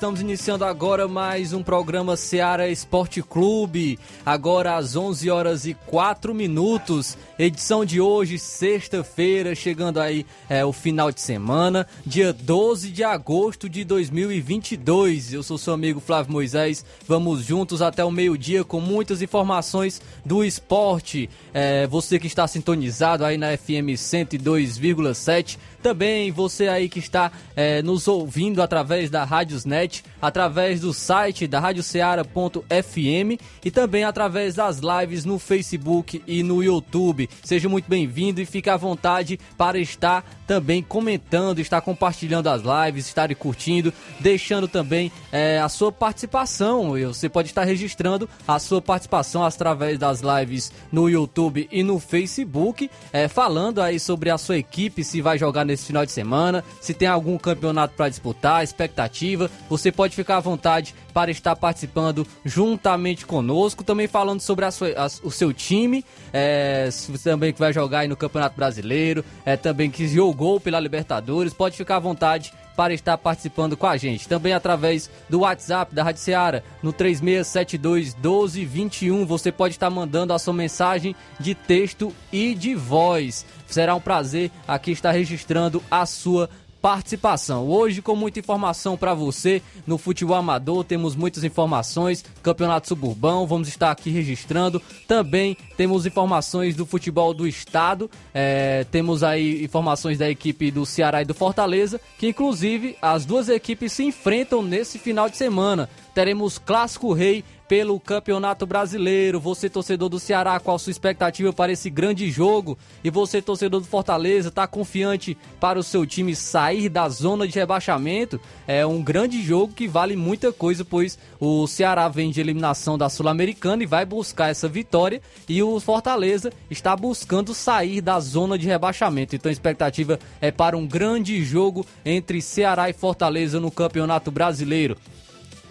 Estamos iniciando agora mais um programa Seara Esporte Clube. Agora às 11 horas e 4 minutos. Edição de hoje, sexta-feira, chegando aí é, o final de semana, dia 12 de agosto de 2022. Eu sou seu amigo Flávio Moisés. Vamos juntos até o meio-dia com muitas informações do esporte. É, você que está sintonizado aí na FM 102,7 também você aí que está é, nos ouvindo através da Rádiosnet, através do site da radioceara.fm e também através das lives no Facebook e no YouTube. Seja muito bem-vindo e fique à vontade para estar também comentando, estar compartilhando as lives, estar curtindo, deixando também é, a sua participação. Você pode estar registrando a sua participação através das lives no YouTube e no Facebook, é, falando aí sobre a sua equipe, se vai jogar nesse final de semana, se tem algum campeonato para disputar, expectativa, você pode ficar à vontade para estar participando juntamente conosco, também falando sobre a sua, a, o seu time, é, também que vai jogar aí no Campeonato Brasileiro, é, também que jogou pela Libertadores, pode ficar à vontade para estar participando com a gente. Também através do WhatsApp da Rádio Seara, no 3672 1221. Você pode estar mandando a sua mensagem de texto e de voz. Será um prazer aqui estar registrando a sua participação. Hoje com muita informação para você no futebol amador, temos muitas informações, Campeonato Suburbão, vamos estar aqui registrando. Também temos informações do futebol do estado, é, temos aí informações da equipe do Ceará e do Fortaleza, que inclusive as duas equipes se enfrentam nesse final de semana. Teremos Clássico Rei pelo Campeonato Brasileiro. Você, torcedor do Ceará, qual a sua expectativa para esse grande jogo? E você, torcedor do Fortaleza, está confiante para o seu time sair da zona de rebaixamento? É um grande jogo que vale muita coisa, pois o Ceará vem de eliminação da Sul-Americana e vai buscar essa vitória. E o Fortaleza está buscando sair da zona de rebaixamento. Então a expectativa é para um grande jogo entre Ceará e Fortaleza no Campeonato Brasileiro.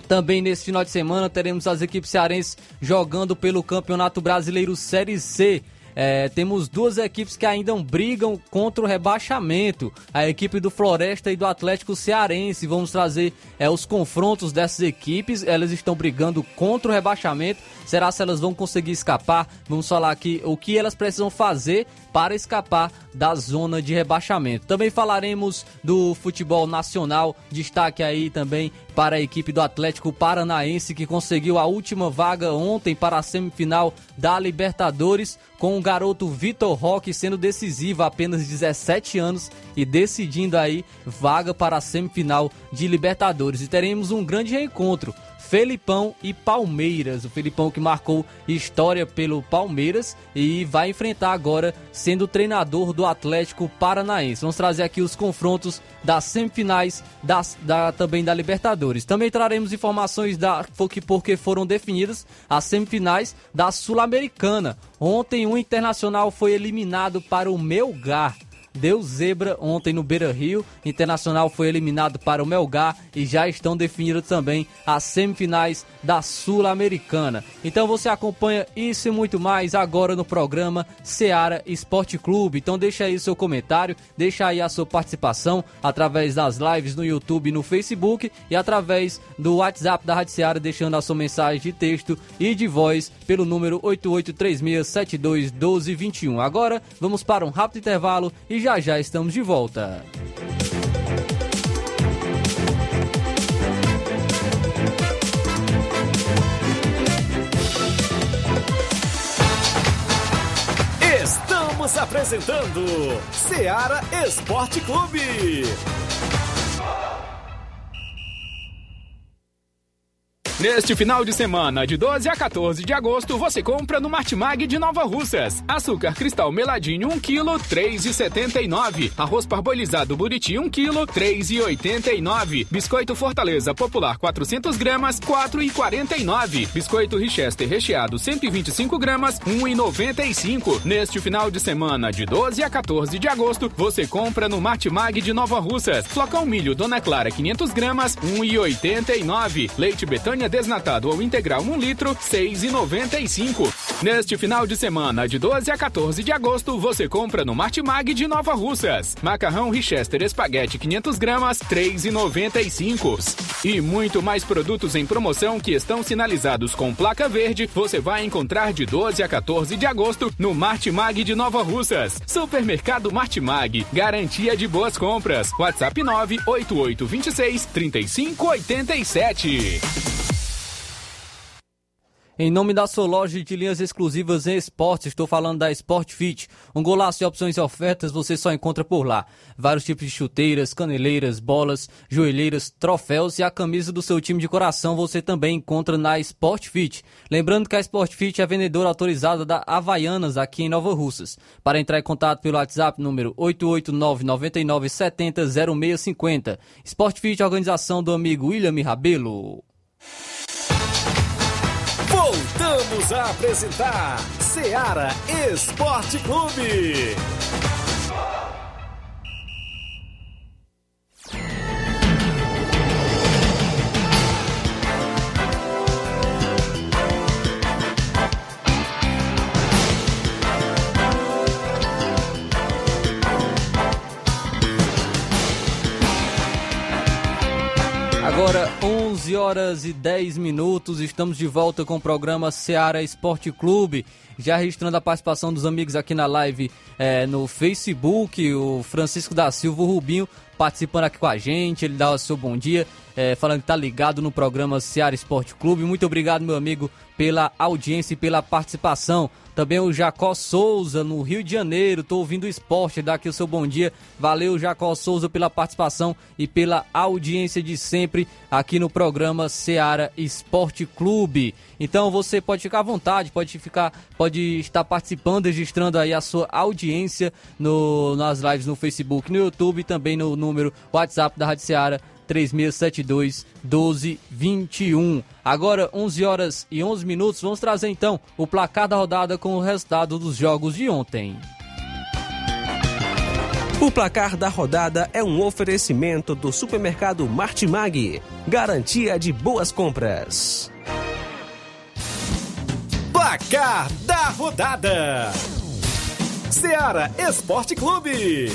Também nesse final de semana teremos as equipes cearenses jogando pelo Campeonato Brasileiro Série C. É, temos duas equipes que ainda brigam contra o rebaixamento. A equipe do Floresta e do Atlético Cearense. Vamos trazer é, os confrontos dessas equipes. Elas estão brigando contra o rebaixamento. Será se elas vão conseguir escapar? Vamos falar aqui o que elas precisam fazer para escapar da zona de rebaixamento. Também falaremos do futebol nacional, destaque aí também para a equipe do Atlético Paranaense que conseguiu a última vaga ontem para a semifinal da Libertadores, com o garoto Vitor Roque sendo decisivo, apenas 17 anos e decidindo aí vaga para a semifinal de Libertadores. E teremos um grande reencontro Felipão e Palmeiras. O Felipão que marcou história pelo Palmeiras e vai enfrentar agora sendo treinador do Atlético Paranaense. Vamos trazer aqui os confrontos das semifinais das, da, também da Libertadores. Também traremos informações da porque foram definidas as semifinais da Sul-Americana. Ontem o Internacional foi eliminado para o Melgar deu zebra ontem no Beira Rio. Internacional foi eliminado para o Melgar e já estão definidas também as semifinais da Sul-Americana. Então você acompanha isso e muito mais agora no programa Seara Esporte Clube. Então deixa aí seu comentário, deixa aí a sua participação através das lives no YouTube e no Facebook e através do WhatsApp da Rádio Seara, deixando a sua mensagem de texto e de voz pelo número 8836721221. Agora vamos para um rápido intervalo e já já já estamos de volta. Estamos apresentando Seara Esporte Clube. Neste final de semana, de 12 a 14 de agosto, você compra no Martimag de Nova Russas. Açúcar cristal meladinho 1 kg, 3,79. Arroz parbolizado buriti 1 kg, 3,89. Biscoito Fortaleza Popular 400 gramas, 4,49. Biscoito Richester recheado 125 gramas, 1,95. Neste final de semana, de 12 a 14 de agosto, você compra no Martimag de Nova Russas. Flocão milho Dona Clara 500 gramas, 1,89. Leite Betânia desnatado ou integral 1 litro, 6,95. Neste final de semana, de 12 a 14 de agosto, você compra no Martimag de Nova Russas. Macarrão Richester Espaguete 500 gramas, 3,95. E muito mais produtos em promoção que estão sinalizados com placa verde, você vai encontrar de 12 a 14 de agosto no Martimag de Nova Russas. Supermercado Martimag, garantia de boas compras. WhatsApp 98826 3587. Em nome da sua loja de linhas exclusivas em esportes, estou falando da Sport Fit. Um golaço de opções e ofertas você só encontra por lá. Vários tipos de chuteiras, caneleiras, bolas, joelheiras, troféus e a camisa do seu time de coração você também encontra na Sport Fit. Lembrando que a Sport Fit é vendedora autorizada da Havaianas aqui em Nova Russas. Para entrar em contato pelo WhatsApp número 889 99 70 0650. Sport Fit, organização do amigo William Rabelo. Voltamos a apresentar Seara Esporte Clube. Agora 11 horas e 10 minutos, estamos de volta com o programa Seara Esporte Clube. Já registrando a participação dos amigos aqui na live é, no Facebook, o Francisco da Silva o Rubinho participando aqui com a gente, ele dá o seu bom dia, é, falando que tá ligado no programa Seara Esporte Clube. Muito obrigado, meu amigo, pela audiência e pela participação. Também o Jacó Souza, no Rio de Janeiro, tô ouvindo o esporte, dá aqui o seu bom dia. Valeu, Jacó Souza, pela participação e pela audiência de sempre aqui no programa Seara Esporte Clube. Então você pode ficar à vontade, pode ficar, pode estar participando, registrando aí a sua audiência no, nas lives no Facebook, no YouTube e também no número WhatsApp da Rádio Seara 3672 1221. Agora 11 horas e 11 minutos, vamos trazer então o placar da rodada com o resultado dos jogos de ontem. O placar da rodada é um oferecimento do supermercado Martimag, garantia de boas compras. Placar da rodada: Seara Esporte Clube.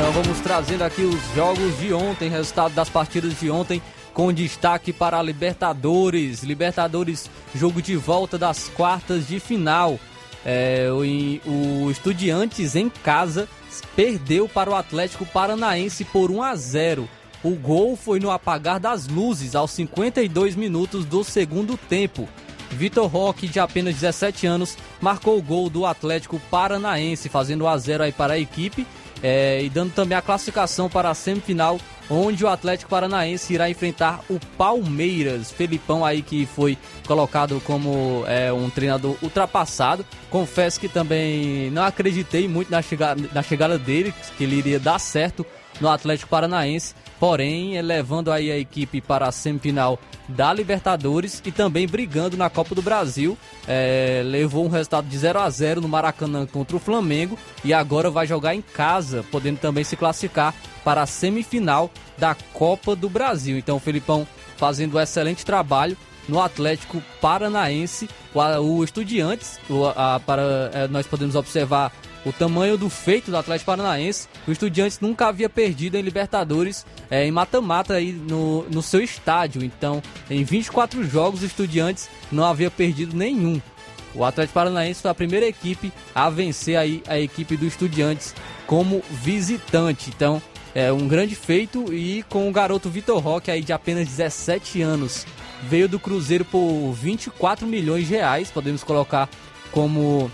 Então vamos trazendo aqui os jogos de ontem, resultado das partidas de ontem, com destaque para a Libertadores. Libertadores, jogo de volta das quartas de final. É, o, o Estudiantes em casa perdeu para o Atlético Paranaense por 1 a 0. O gol foi no apagar das luzes aos 52 minutos do segundo tempo. Vitor Roque, de apenas 17 anos, marcou o gol do Atlético Paranaense, fazendo 1 a 0 aí para a equipe é, e dando também a classificação para a semifinal, onde o Atlético Paranaense irá enfrentar o Palmeiras. Felipão aí que foi colocado como é, um treinador ultrapassado. Confesso que também não acreditei muito na chegada, na chegada dele, que ele iria dar certo no Atlético Paranaense. Porém, levando aí a equipe para a semifinal da Libertadores e também brigando na Copa do Brasil. É, levou um resultado de 0 a 0 no Maracanã contra o Flamengo e agora vai jogar em casa, podendo também se classificar para a semifinal da Copa do Brasil. Então, o Felipão fazendo um excelente trabalho no Atlético Paranaense. O, o Estudiantes, o, a, para, é, nós podemos observar o tamanho do feito do Atlético Paranaense. O Estudiantes nunca havia perdido em Libertadores é, em mata-mata aí no, no seu estádio. Então, em 24 jogos, o Estudiantes não havia perdido nenhum. O Atlético Paranaense foi a primeira equipe a vencer aí a equipe do Estudiantes como visitante. Então, é um grande feito e com o garoto Vitor Roque aí de apenas 17 anos. Veio do Cruzeiro por 24 milhões de reais, podemos colocar como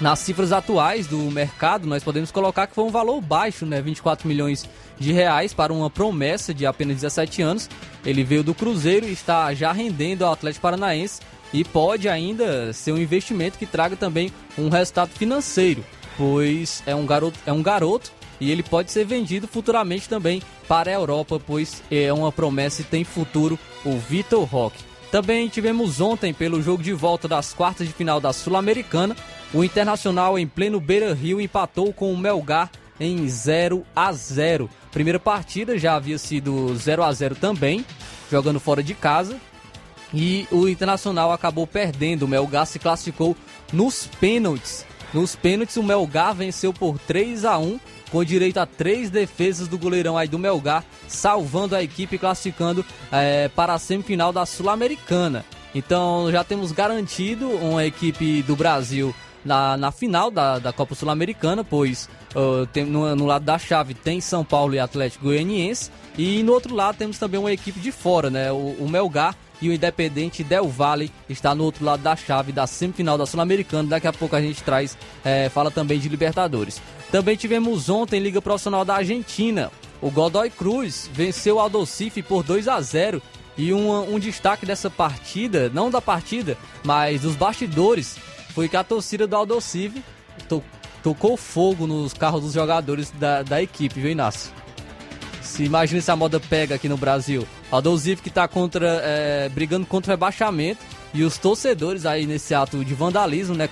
nas cifras atuais do mercado, nós podemos colocar que foi um valor baixo, né? 24 milhões de reais para uma promessa de apenas 17 anos. Ele veio do Cruzeiro e está já rendendo ao Atlético Paranaense e pode ainda ser um investimento que traga também um resultado financeiro, pois é um garoto, é um garoto e ele pode ser vendido futuramente também para a Europa, pois é uma promessa e tem futuro o Vitor Roque. Também tivemos ontem, pelo jogo de volta das quartas de final da Sul-Americana, o Internacional em pleno Beira Rio empatou com o Melgar em 0 a 0. Primeira partida já havia sido 0 a 0 também, jogando fora de casa. E o Internacional acabou perdendo. O Melgar se classificou nos pênaltis. Nos pênaltis, o Melgar venceu por 3 a 1 com direito a três defesas do goleirão aí do Melgar, salvando a equipe classificando é, para a semifinal da Sul-Americana. Então já temos garantido uma equipe do Brasil na, na final da, da Copa Sul-Americana, pois uh, tem, no, no, lado da chave tem São Paulo e Atlético Goianiense, e no outro lado temos também uma equipe de fora, né? O, o Melgar e o Independente Del Valle está no outro lado da chave da semifinal da Sul-Americana. Daqui a pouco a gente traz, é, fala também de Libertadores. Também tivemos ontem Liga Profissional da Argentina. O Godoy Cruz venceu o Aldocife por 2 a 0 e um, um destaque dessa partida, não da partida, mas dos bastidores, foi que a torcida do Aldocife to, tocou fogo nos carros dos jogadores da, da equipe, viu, Inácio? Se imagina se a moda pega aqui no Brasil. Aldocife que está contra, é, brigando contra o rebaixamento e os torcedores aí nesse ato de vandalismo, né,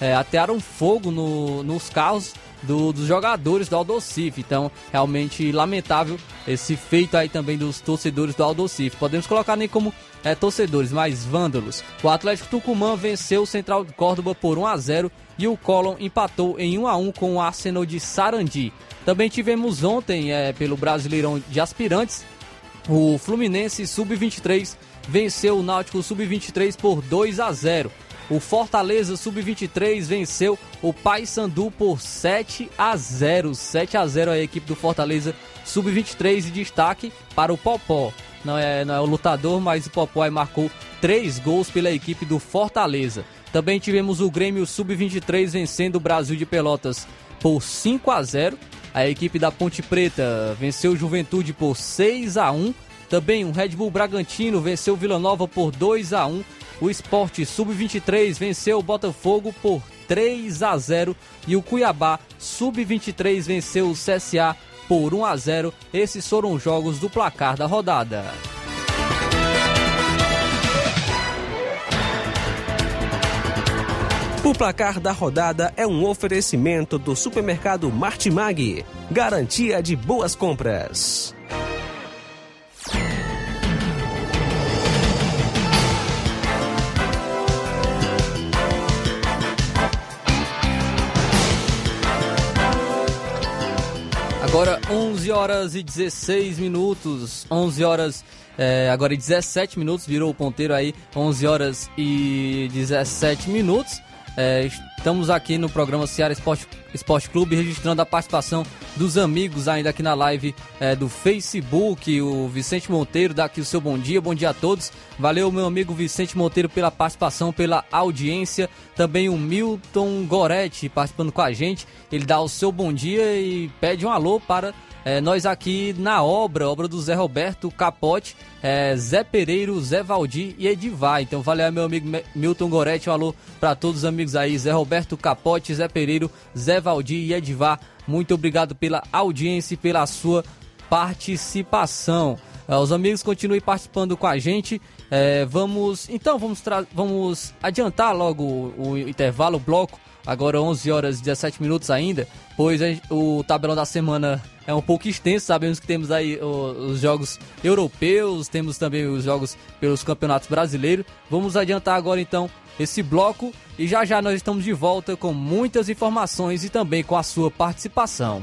é, atearam fogo no, nos carros do, dos jogadores do Aldocif. Então, realmente lamentável esse feito aí também dos torcedores do Aldocif. Podemos colocar nem como é, torcedores, mas vândalos. O Atlético Tucumã venceu o Central de Córdoba por 1 a 0 e o Colón empatou em 1 a 1 com o Arsenal de Sarandi. Também tivemos ontem, é, pelo Brasileirão de Aspirantes, o Fluminense Sub-23 venceu o Náutico Sub-23 por 2 a 0. O Fortaleza Sub-23 venceu o Paysandu por 7 a 0. 7 a 0 a equipe do Fortaleza Sub-23 e destaque para o Popó. Não é, não é o lutador, mas o Popó marcou 3 gols pela equipe do Fortaleza. Também tivemos o Grêmio Sub-23 vencendo o Brasil de Pelotas por 5 a 0. A equipe da Ponte Preta venceu o Juventude por 6 a 1. Também o Red Bull Bragantino venceu o Vila Nova por 2 a 1 o Esporte Sub-23 venceu o Botafogo por 3 a 0 e o Cuiabá Sub-23 venceu o CSA por 1 a 0. Esses foram os jogos do placar da rodada. O placar da rodada é um oferecimento do supermercado Martimag, garantia de boas compras. Agora 11 horas e 16 minutos, 11 horas, é, agora e 17 minutos, virou o ponteiro aí, 11 horas e 17 minutos. É, estamos aqui no programa Ceará Esporte, Esporte Clube registrando a participação dos amigos ainda aqui na live é, do Facebook. O Vicente Monteiro dá aqui o seu bom dia, bom dia a todos. Valeu, meu amigo Vicente Monteiro, pela participação, pela audiência. Também o Milton Goretti participando com a gente. Ele dá o seu bom dia e pede um alô para é, nós aqui na obra, obra do Zé Roberto Capote, é, Zé Pereiro, Zé Valdir e Edivar. Então valeu meu amigo Milton Goretti, um alô para todos os amigos aí, Zé Roberto Capote, Zé Pereiro, Zé Valdir e Edivar. Muito obrigado pela audiência e pela sua participação. É, os amigos continuem participando com a gente. É, vamos, então vamos, vamos adiantar logo o, o intervalo, o bloco agora 11 horas e 17 minutos ainda, pois o tabelão da semana é um pouco extenso, sabemos que temos aí os jogos europeus, temos também os jogos pelos campeonatos brasileiros. Vamos adiantar agora então esse bloco e já já nós estamos de volta com muitas informações e também com a sua participação.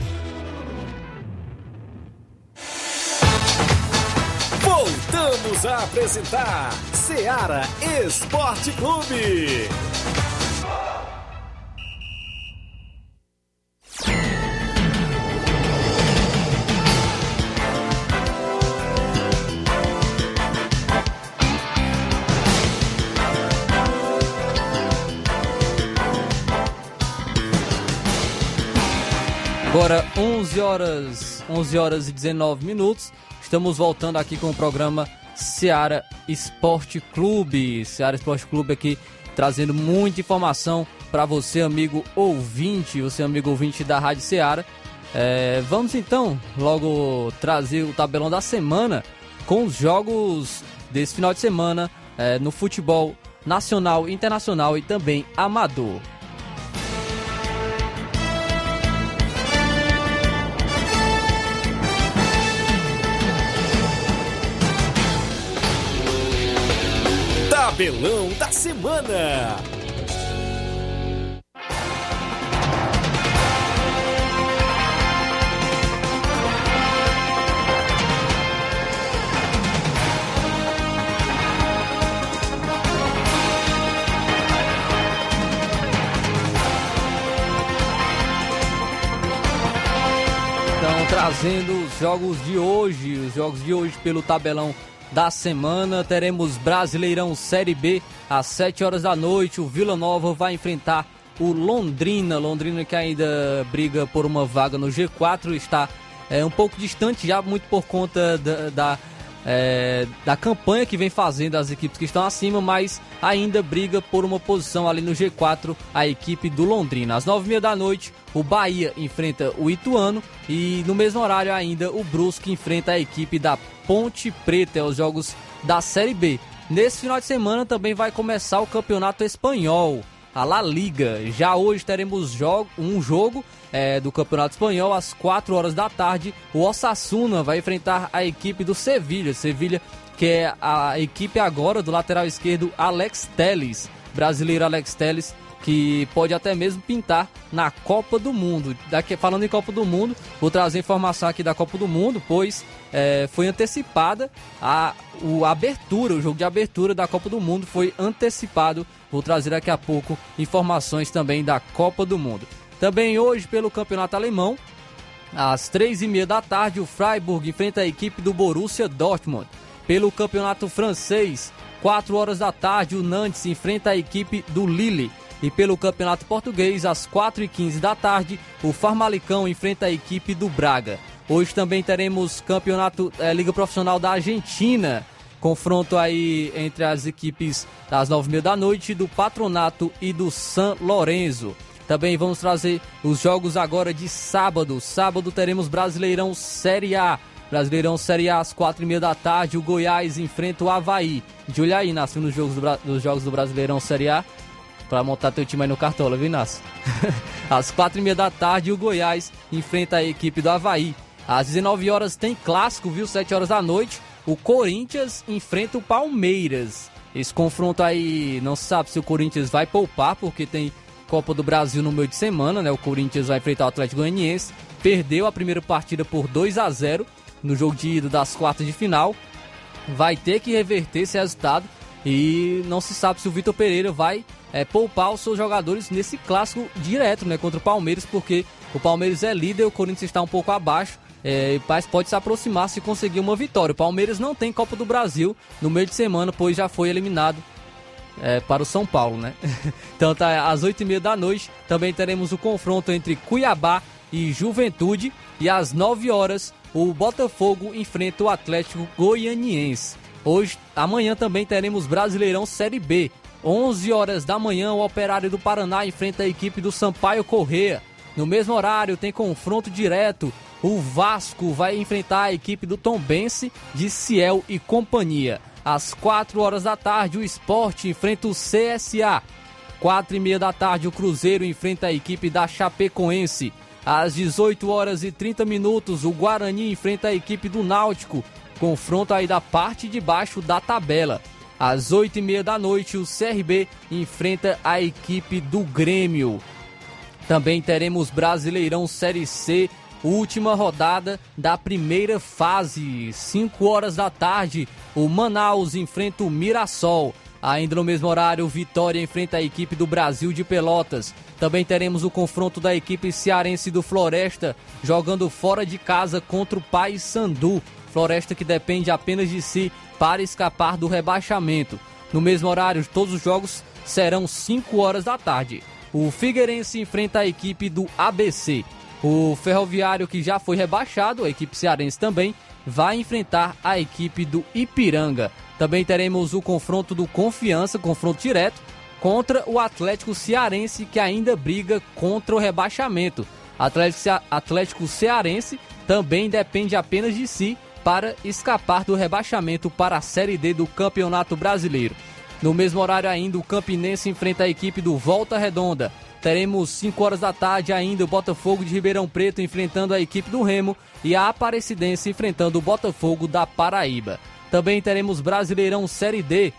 Voltamos a apresentar Seara Esporte Clube. Agora 11 horas, 11 horas e 19 minutos. Estamos voltando aqui com o programa Seara Esporte Clube. Seara Esporte Clube aqui trazendo muita informação para você, amigo ouvinte, você amigo ouvinte da Rádio Seara. É, vamos então logo trazer o tabelão da semana com os jogos desse final de semana é, no futebol nacional, internacional e também amador. Tabelão da Semana. Então, trazendo os jogos de hoje, os jogos de hoje pelo tabelão da semana. Teremos Brasileirão Série B às 7 horas da noite. O Vila Nova vai enfrentar o Londrina. Londrina que ainda briga por uma vaga no G4 está é, um pouco distante já, muito por conta da, da, é, da campanha que vem fazendo as equipes que estão acima, mas ainda briga por uma posição ali no G4 a equipe do Londrina. Às 9h30 da noite, o Bahia enfrenta o Ituano e no mesmo horário ainda o Brusque enfrenta a equipe da Ponte Preta, é os jogos da Série B. Nesse final de semana também vai começar o Campeonato Espanhol, a La Liga. Já hoje teremos jogo, um jogo é, do Campeonato Espanhol às 4 horas da tarde. O Osasuna vai enfrentar a equipe do Sevilha. Sevilha que é a equipe agora do lateral esquerdo Alex Teles, brasileiro Alex Teles, que pode até mesmo pintar na Copa do Mundo. Daqui, falando em Copa do Mundo, vou trazer informação aqui da Copa do Mundo, pois é, foi antecipada a, o, abertura, o jogo de abertura da Copa do Mundo foi antecipado. Vou trazer daqui a pouco informações também da Copa do Mundo. Também hoje, pelo Campeonato Alemão, às três e meia da tarde, o Freiburg enfrenta a equipe do Borussia Dortmund. Pelo Campeonato Francês, 4 horas da tarde, o Nantes enfrenta a equipe do Lille. E pelo Campeonato Português, às 4h15 da tarde, o Farmalicão enfrenta a equipe do Braga. Hoje também teremos Campeonato é, Liga Profissional da Argentina. Confronto aí entre as equipes das 9h30 da noite do Patronato e do San Lorenzo. Também vamos trazer os jogos agora de sábado. Sábado teremos Brasileirão Série A. Brasileirão Série A às quatro e meia da tarde. O Goiás enfrenta o Havaí. De olhar aí, Nasce nos jogos do, dos jogos do Brasileirão Série A para montar teu time aí no Cartola, viu, Inácio? Às quatro e meia da tarde, o Goiás enfrenta a equipe do Havaí. Às 19 horas tem clássico, viu? 7 horas da noite, o Corinthians enfrenta o Palmeiras. Esse confronto aí, não se sabe se o Corinthians vai poupar, porque tem Copa do Brasil no meio de semana, né? O Corinthians vai enfrentar o Atlético Goianiense. Perdeu a primeira partida por 2 a 0 no jogo de ida das quartas de final. Vai ter que reverter esse resultado e não se sabe se o Vitor Pereira vai é, poupar os seus jogadores nesse clássico direto né, contra o Palmeiras, porque o Palmeiras é líder, o Corinthians está um pouco abaixo. É, mas pode se aproximar se conseguir uma vitória. O Palmeiras não tem Copa do Brasil no meio de semana, pois já foi eliminado é, para o São Paulo, né? então tá às 8h30 da noite. Também teremos o confronto entre Cuiabá e Juventude. E às 9 horas, o Botafogo enfrenta o Atlético Goianiense. Hoje, amanhã também teremos Brasileirão Série B. 11 horas da manhã, o Operário do Paraná enfrenta a equipe do Sampaio Correa. No mesmo horário, tem confronto direto. O Vasco vai enfrentar a equipe do Tombense de Ciel e companhia. Às 4 horas da tarde, o Esporte enfrenta o CSA. 4 e meia da tarde, o Cruzeiro enfrenta a equipe da Chapecoense. Às 18 horas e 30 minutos, o Guarani enfrenta a equipe do Náutico. Confronto aí da parte de baixo da tabela. Às 8 e meia da noite, o CRB enfrenta a equipe do Grêmio. Também teremos Brasileirão Série C, última rodada da primeira fase. 5 horas da tarde, o Manaus enfrenta o Mirassol. Ainda no mesmo horário, Vitória enfrenta a equipe do Brasil de Pelotas. Também teremos o confronto da equipe cearense do Floresta, jogando fora de casa contra o Pai Sandu. Floresta que depende apenas de si para escapar do rebaixamento. No mesmo horário, todos os jogos serão 5 horas da tarde. O Figueirense enfrenta a equipe do ABC. O Ferroviário, que já foi rebaixado, a equipe cearense também, vai enfrentar a equipe do Ipiranga. Também teremos o confronto do Confiança, confronto direto, contra o Atlético Cearense, que ainda briga contra o rebaixamento. Atlético, Cearense também depende apenas de si para escapar do rebaixamento para a Série D do Campeonato Brasileiro. No mesmo horário ainda, o Campinense enfrenta a equipe do Volta Redonda. Teremos 5 horas da tarde ainda o Botafogo de Ribeirão Preto enfrentando a equipe do Remo e a Aparecidense enfrentando o Botafogo da Paraíba. Também teremos Brasileirão Série D.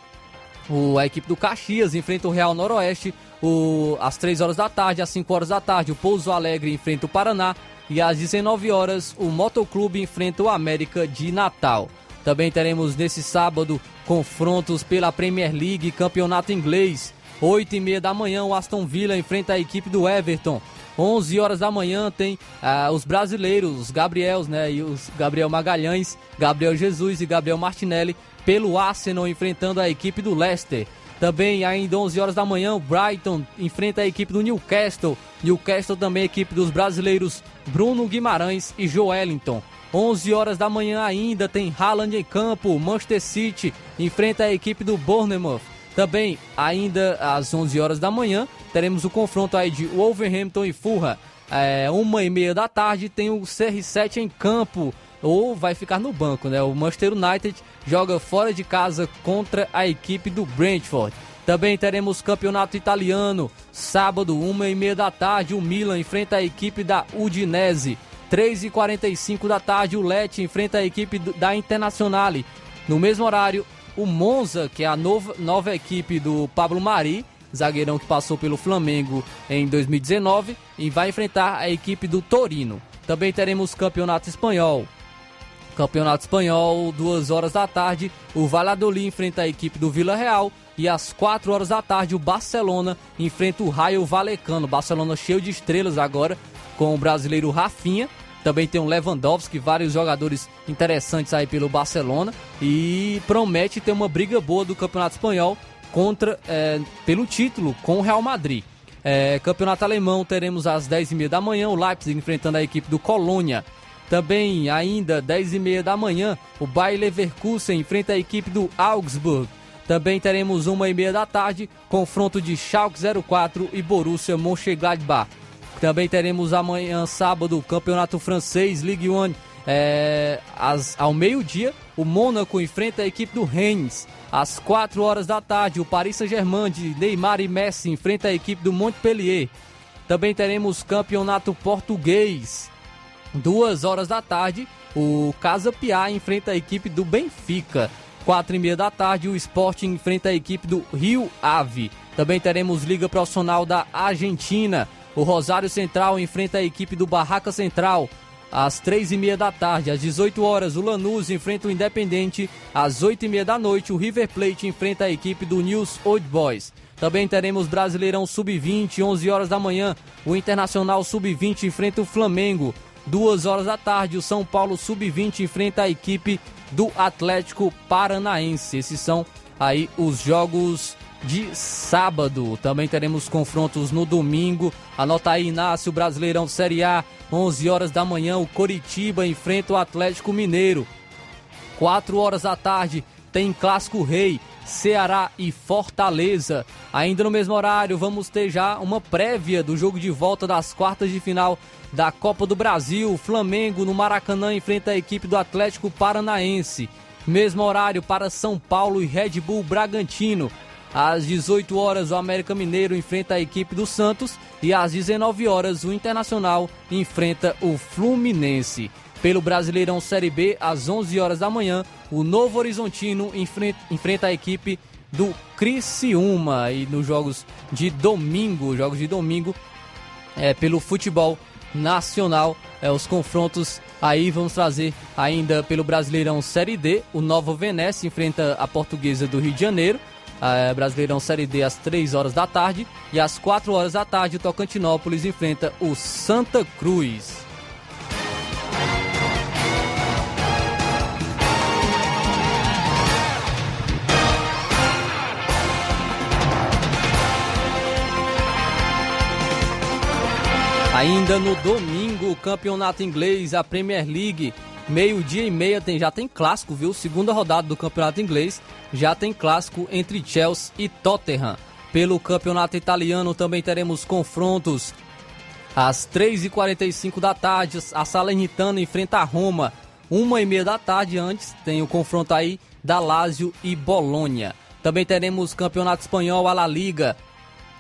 O, a equipe do Caxias enfrenta o Real Noroeste o, às 3 horas da tarde, às 5 horas da tarde, o Pouso Alegre enfrenta o Paraná e às 19 horas o Motoclube enfrenta o América de Natal. Também teremos nesse sábado confrontos pela Premier League Campeonato Inglês. 8 e meia da manhã, o Aston Villa enfrenta a equipe do Everton. 11 horas da manhã tem ah, os brasileiros, os Gabriels, né? E os Gabriel Magalhães, Gabriel Jesus e Gabriel Martinelli pelo Arsenal enfrentando a equipe do Leicester. Também ainda 11 horas da manhã, o Brighton enfrenta a equipe do Newcastle. Newcastle também equipe dos brasileiros Bruno Guimarães e Joelinton. 11 horas da manhã ainda tem Haaland em campo. Manchester City enfrenta a equipe do Bournemouth. Também, ainda às 11 horas da manhã, teremos o confronto aí de Wolverhampton e Fulham. É, uma e meia da tarde tem o CR7 em campo, ou vai ficar no banco, né? O Manchester United joga fora de casa contra a equipe do Brentford. Também teremos campeonato italiano, sábado, uma e meia da tarde, o Milan enfrenta a equipe da Udinese. 3h45 da tarde, o Lecce enfrenta a equipe da Internazionale. No mesmo horário, o Monza, que é a nova, nova equipe do Pablo Mari, zagueirão que passou pelo Flamengo em 2019, e vai enfrentar a equipe do Torino. Também teremos campeonato espanhol. Campeonato espanhol, duas horas da tarde, o Valladolid enfrenta a equipe do Vila Real e às 4 horas da tarde o Barcelona enfrenta o Raio Valecano. Barcelona cheio de estrelas agora com o brasileiro Rafinha também tem o Lewandowski, vários jogadores interessantes aí pelo Barcelona e promete ter uma briga boa do Campeonato Espanhol contra é, pelo título com o Real Madrid. É, campeonato alemão teremos às 10h30 da manhã o Leipzig enfrentando a equipe do Colônia. Também, ainda 10h30 da manhã, o Bayer Leverkusen enfrenta a equipe do Augsburg. Também teremos 1h30 da tarde, confronto de Schalke 04 e Borussia Mönchengladbach. Também teremos amanhã, sábado, o Campeonato Francês, Ligue 1. É, às, ao meio-dia, o Mônaco enfrenta a equipe do Rennes. Às 4 horas da tarde, o Paris Saint-Germain de Neymar e Messi enfrenta a equipe do Montpellier. Também teremos campeonato português. Duas horas da tarde, o Casa Pia enfrenta a equipe do Benfica. Quatro e meia da tarde, o Sporting enfrenta a equipe do Rio Ave. Também teremos Liga Profissional da Argentina. O Rosário Central enfrenta a equipe do Barraca Central às três e meia da tarde. Às 18 horas, o Lanús enfrenta o Independente. Às oito e meia da noite, o River Plate enfrenta a equipe do News Old Boys. Também teremos Brasileirão Sub-20, 11 horas da manhã. O Internacional Sub-20 enfrenta o Flamengo. Duas horas da tarde, o São Paulo Sub-20 enfrenta a equipe do Atlético Paranaense. Esses são aí os jogos de sábado. Também teremos confrontos no domingo. Anota aí, Inácio, Brasileirão Série A, 11 horas da manhã, o Coritiba enfrenta o Atlético Mineiro. 4 horas da tarde tem Clássico Rei, Ceará e Fortaleza. Ainda no mesmo horário, vamos ter já uma prévia do jogo de volta das quartas de final da Copa do Brasil. Flamengo no Maracanã enfrenta a equipe do Atlético Paranaense. Mesmo horário para São Paulo e Red Bull Bragantino. Às 18 horas, o América Mineiro enfrenta a equipe do Santos e às 19 horas, o Internacional enfrenta o Fluminense. Pelo Brasileirão Série B, às 11 horas da manhã, o Novo Horizontino enfrenta, a equipe do Criciúma. E nos jogos de domingo, jogos de domingo, é, pelo futebol nacional, é, os confrontos aí vamos trazer ainda pelo Brasileirão Série D, o Nova Venécia enfrenta a Portuguesa do Rio de Janeiro, é, Brasileirão Série D às 3 horas da tarde e às 4 horas da tarde o Tocantinópolis enfrenta o Santa Cruz. Ainda no domingo, o campeonato inglês, a Premier League, meio-dia e meia tem, já tem clássico, viu? Segunda rodada do campeonato inglês, já tem clássico entre Chelsea e Tottenham. Pelo campeonato italiano também teremos confrontos às 3h45 da tarde. A Salernitana enfrenta a Roma. Uma e meia da tarde antes tem o confronto aí da Lazio e Bolonha. Também teremos campeonato espanhol, a La Liga.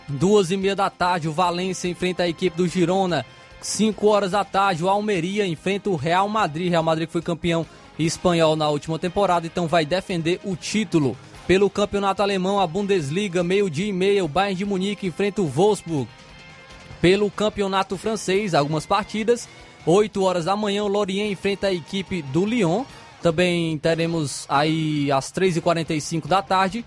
Duas e meia da tarde, o Valência enfrenta a equipe do Girona. Cinco horas da tarde, o Almeria enfrenta o Real Madrid. Real Madrid que foi campeão espanhol na última temporada, então vai defender o título. Pelo campeonato alemão, a Bundesliga, meio-dia e meia, o Bayern de Munique enfrenta o Wolfsburg. Pelo campeonato francês, algumas partidas. 8 horas da manhã, o Lorient enfrenta a equipe do Lyon. Também teremos aí às 3h45 da tarde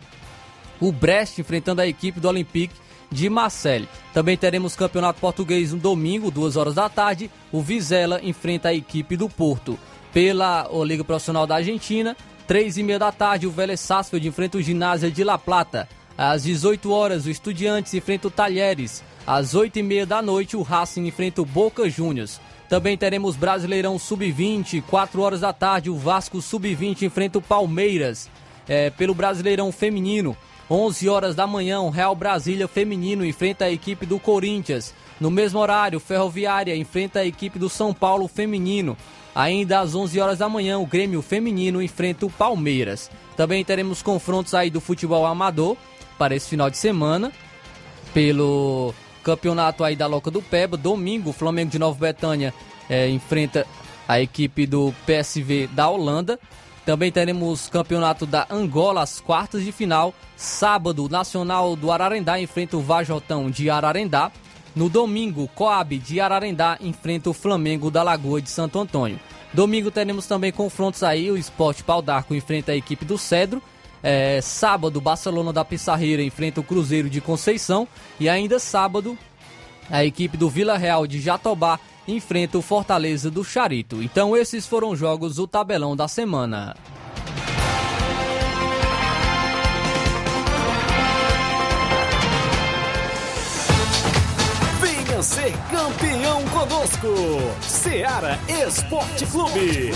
o Brest enfrentando a equipe do Olympique de Marseille. Também teremos campeonato português no domingo, 2 horas da tarde. O Vizela enfrenta a equipe do Porto. Pela Liga Profissional da Argentina, 3 e meia da tarde, o Vélez Sarsfield enfrenta o Ginásio de La Plata. Às 18 horas, o Estudiantes enfrenta o Talheres. Às 8 e meia da noite, o Racing enfrenta o Boca Juniors. Também teremos Brasileirão Sub-20, 4 horas da tarde, o Vasco Sub-20 enfrenta o Palmeiras. É, pelo Brasileirão Feminino, 11 horas da manhã, o Real Brasília Feminino enfrenta a equipe do Corinthians. No mesmo horário, Ferroviária enfrenta a equipe do São Paulo Feminino. Ainda às 11 horas da manhã, o Grêmio Feminino enfrenta o Palmeiras. Também teremos confrontos aí do futebol amador para esse final de semana. Pelo campeonato aí da Loca do Peba, domingo, o Flamengo de Nova Betânia é, enfrenta a equipe do PSV da Holanda. Também teremos campeonato da Angola, as quartas de final. Sábado, Nacional do Ararendá enfrenta o Vajotão de Ararendá. No domingo, Coab de Ararendá enfrenta o Flamengo da Lagoa de Santo Antônio. Domingo teremos também confrontos aí, o Esporte Pau d'Arco enfrenta a equipe do Cedro. É, sábado, Barcelona da Pissarreira enfrenta o Cruzeiro de Conceição. E ainda sábado, a equipe do Vila Real de Jatobá enfrenta o Fortaleza do Charito. Então esses foram os jogos do tabelão da semana. Venha ser campeão conosco, Seara Esporte Clube.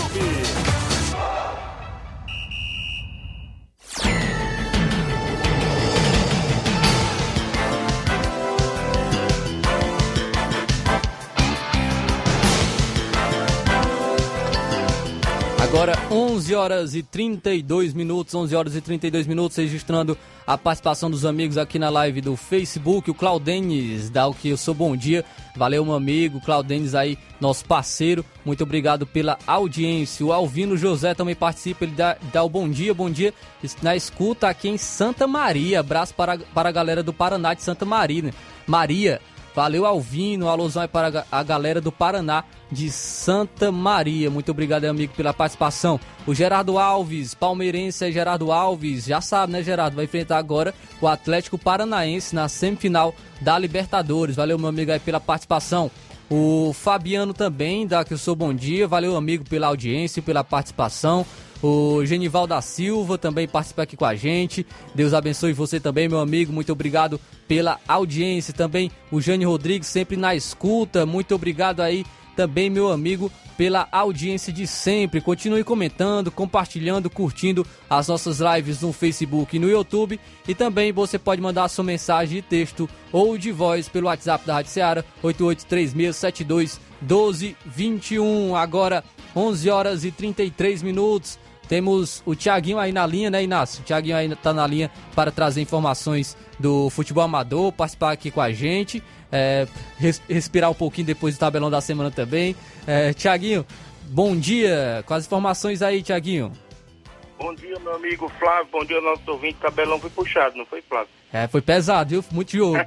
Agora 11 horas e 32 minutos, 11 horas e 32 minutos, registrando a participação dos amigos aqui na live do Facebook, o Claudenes dá o que eu sou bom dia. Valeu, meu amigo, Claudenes aí, nosso parceiro. Muito obrigado pela audiência. O Alvino José também participa, ele dá, dá o bom dia, bom dia na escuta aqui em Santa Maria. Abraço para, para a galera do Paraná de Santa Maria. Maria, Valeu, Alvino. Alusão aí para a galera do Paraná de Santa Maria. Muito obrigado, amigo, pela participação. O Gerardo Alves, palmeirense é Gerardo Alves. Já sabe, né, Gerardo? Vai enfrentar agora o Atlético Paranaense na semifinal da Libertadores. Valeu, meu amigo, aí pela participação. O Fabiano também, da Que Eu Sou Bom Dia. Valeu, amigo, pela audiência, pela participação. O Genival da Silva também participa aqui com a gente. Deus abençoe você também, meu amigo. Muito obrigado pela audiência. Também o Jane Rodrigues sempre na escuta. Muito obrigado aí também, meu amigo, pela audiência de sempre. Continue comentando, compartilhando, curtindo as nossas lives no Facebook e no YouTube. E também você pode mandar sua mensagem de texto ou de voz pelo WhatsApp da Rádio Ceará, 8836721221. Agora, 11 horas e 33 minutos. Temos o Tiaguinho aí na linha, né, Inácio? O Tiaguinho aí tá na linha para trazer informações do futebol amador, participar aqui com a gente é, res, respirar um pouquinho depois do tabelão da semana também. É, Tiaguinho, bom dia. Com as informações aí, Tiaguinho. Bom dia, meu amigo Flávio. Bom dia, nosso ouvinte. Tabelão foi puxado, não foi, Flávio? É, foi pesado, viu? Muito jogo.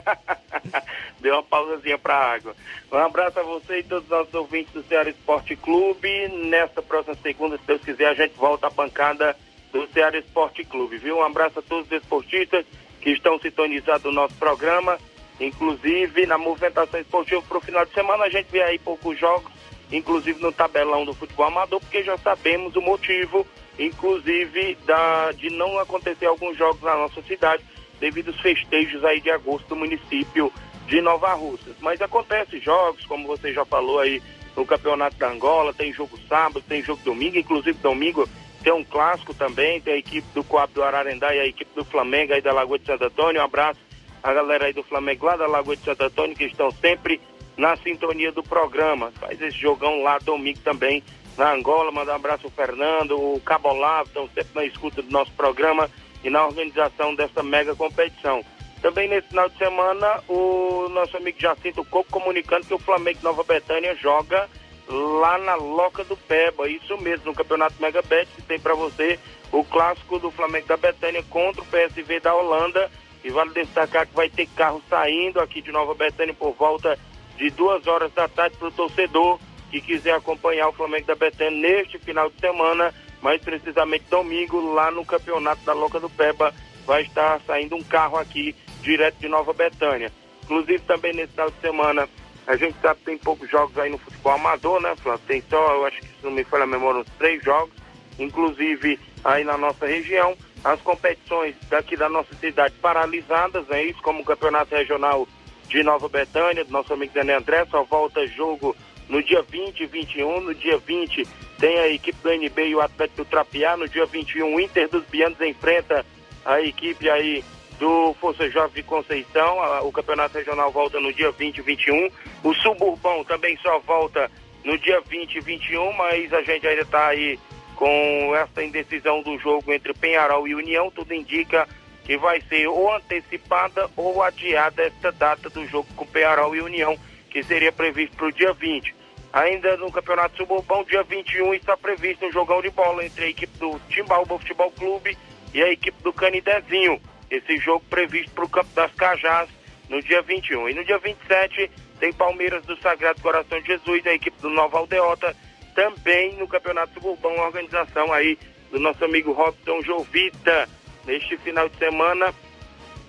Deu uma pausazinha pra água. Um abraço a você e todos os nossos ouvintes do Ceará Esporte Clube. Nesta próxima segunda, se Deus quiser, a gente volta à pancada do Ceará Esporte Clube, viu? Um abraço a todos os esportistas que estão sintonizados no nosso programa. Inclusive, na movimentação esportiva para o final de semana, a gente vê aí poucos jogos, inclusive no tabelão do futebol amador, porque já sabemos o motivo, inclusive, da, de não acontecer alguns jogos na nossa cidade, devido aos festejos aí de agosto do município de Nova Russas. Mas acontece jogos, como você já falou aí, no Campeonato da Angola, tem jogo sábado, tem jogo domingo, inclusive domingo tem um clássico também, tem a equipe do Coab do Ararendá e a equipe do Flamengo aí da Lagoa de Santo Antônio. Um abraço a galera aí do Flamengo lá da Lagoa de Santo Antônio, que estão sempre na sintonia do programa. Faz esse jogão lá domingo também na Angola. Mandar um abraço ao Fernando, o Cabolavo, estão sempre na escuta do nosso programa e na organização dessa mega competição. Também nesse final de semana, o nosso amigo Jacinto Coco comunicando que o Flamengo Nova Betânia joga lá na Loca do Peba. Isso mesmo, no Campeonato Mega Bet, que tem para você o clássico do Flamengo da Betânia contra o PSV da Holanda e vale destacar que vai ter carro saindo aqui de Nova Betânia por volta de duas horas da tarde para o torcedor que quiser acompanhar o Flamengo da Betânia neste final de semana, mais precisamente domingo, lá no campeonato da Loca do Peba, vai estar saindo um carro aqui direto de Nova Betânia. Inclusive também nesse final de semana, a gente sabe que tem poucos jogos aí no futebol amador, né, Flávio? Tem só, eu acho que se não me falha a memória, uns três jogos, inclusive aí na nossa região as competições daqui da nossa cidade paralisadas, é isso, como o Campeonato Regional de Nova Betânia, do nosso amigo Daniel André, só volta jogo no dia 20 e 21. No dia 20 tem a equipe do NB e o Atlético do Trapiá. No dia 21, o Inter dos Bianos enfrenta a equipe aí do Força Jovem de Conceição. O Campeonato Regional volta no dia 20 e 21. O Suburbão também só volta no dia 20 e 21, mas a gente ainda está aí com essa indecisão do jogo entre Penharol e União, tudo indica que vai ser ou antecipada ou adiada esta data do jogo com Penharol e União, que seria previsto para o dia 20. Ainda no Campeonato Suburbão, dia 21, está previsto um jogão de bola entre a equipe do Timbaúba Futebol Clube e a equipe do Canidezinho. Esse jogo previsto para o Campo das Cajás no dia 21. E no dia 27 tem Palmeiras do Sagrado Coração de Jesus, a equipe do Nova Aldeota também no Campeonato Suburbão, uma organização aí do nosso amigo Robson Jovita. Neste final de semana,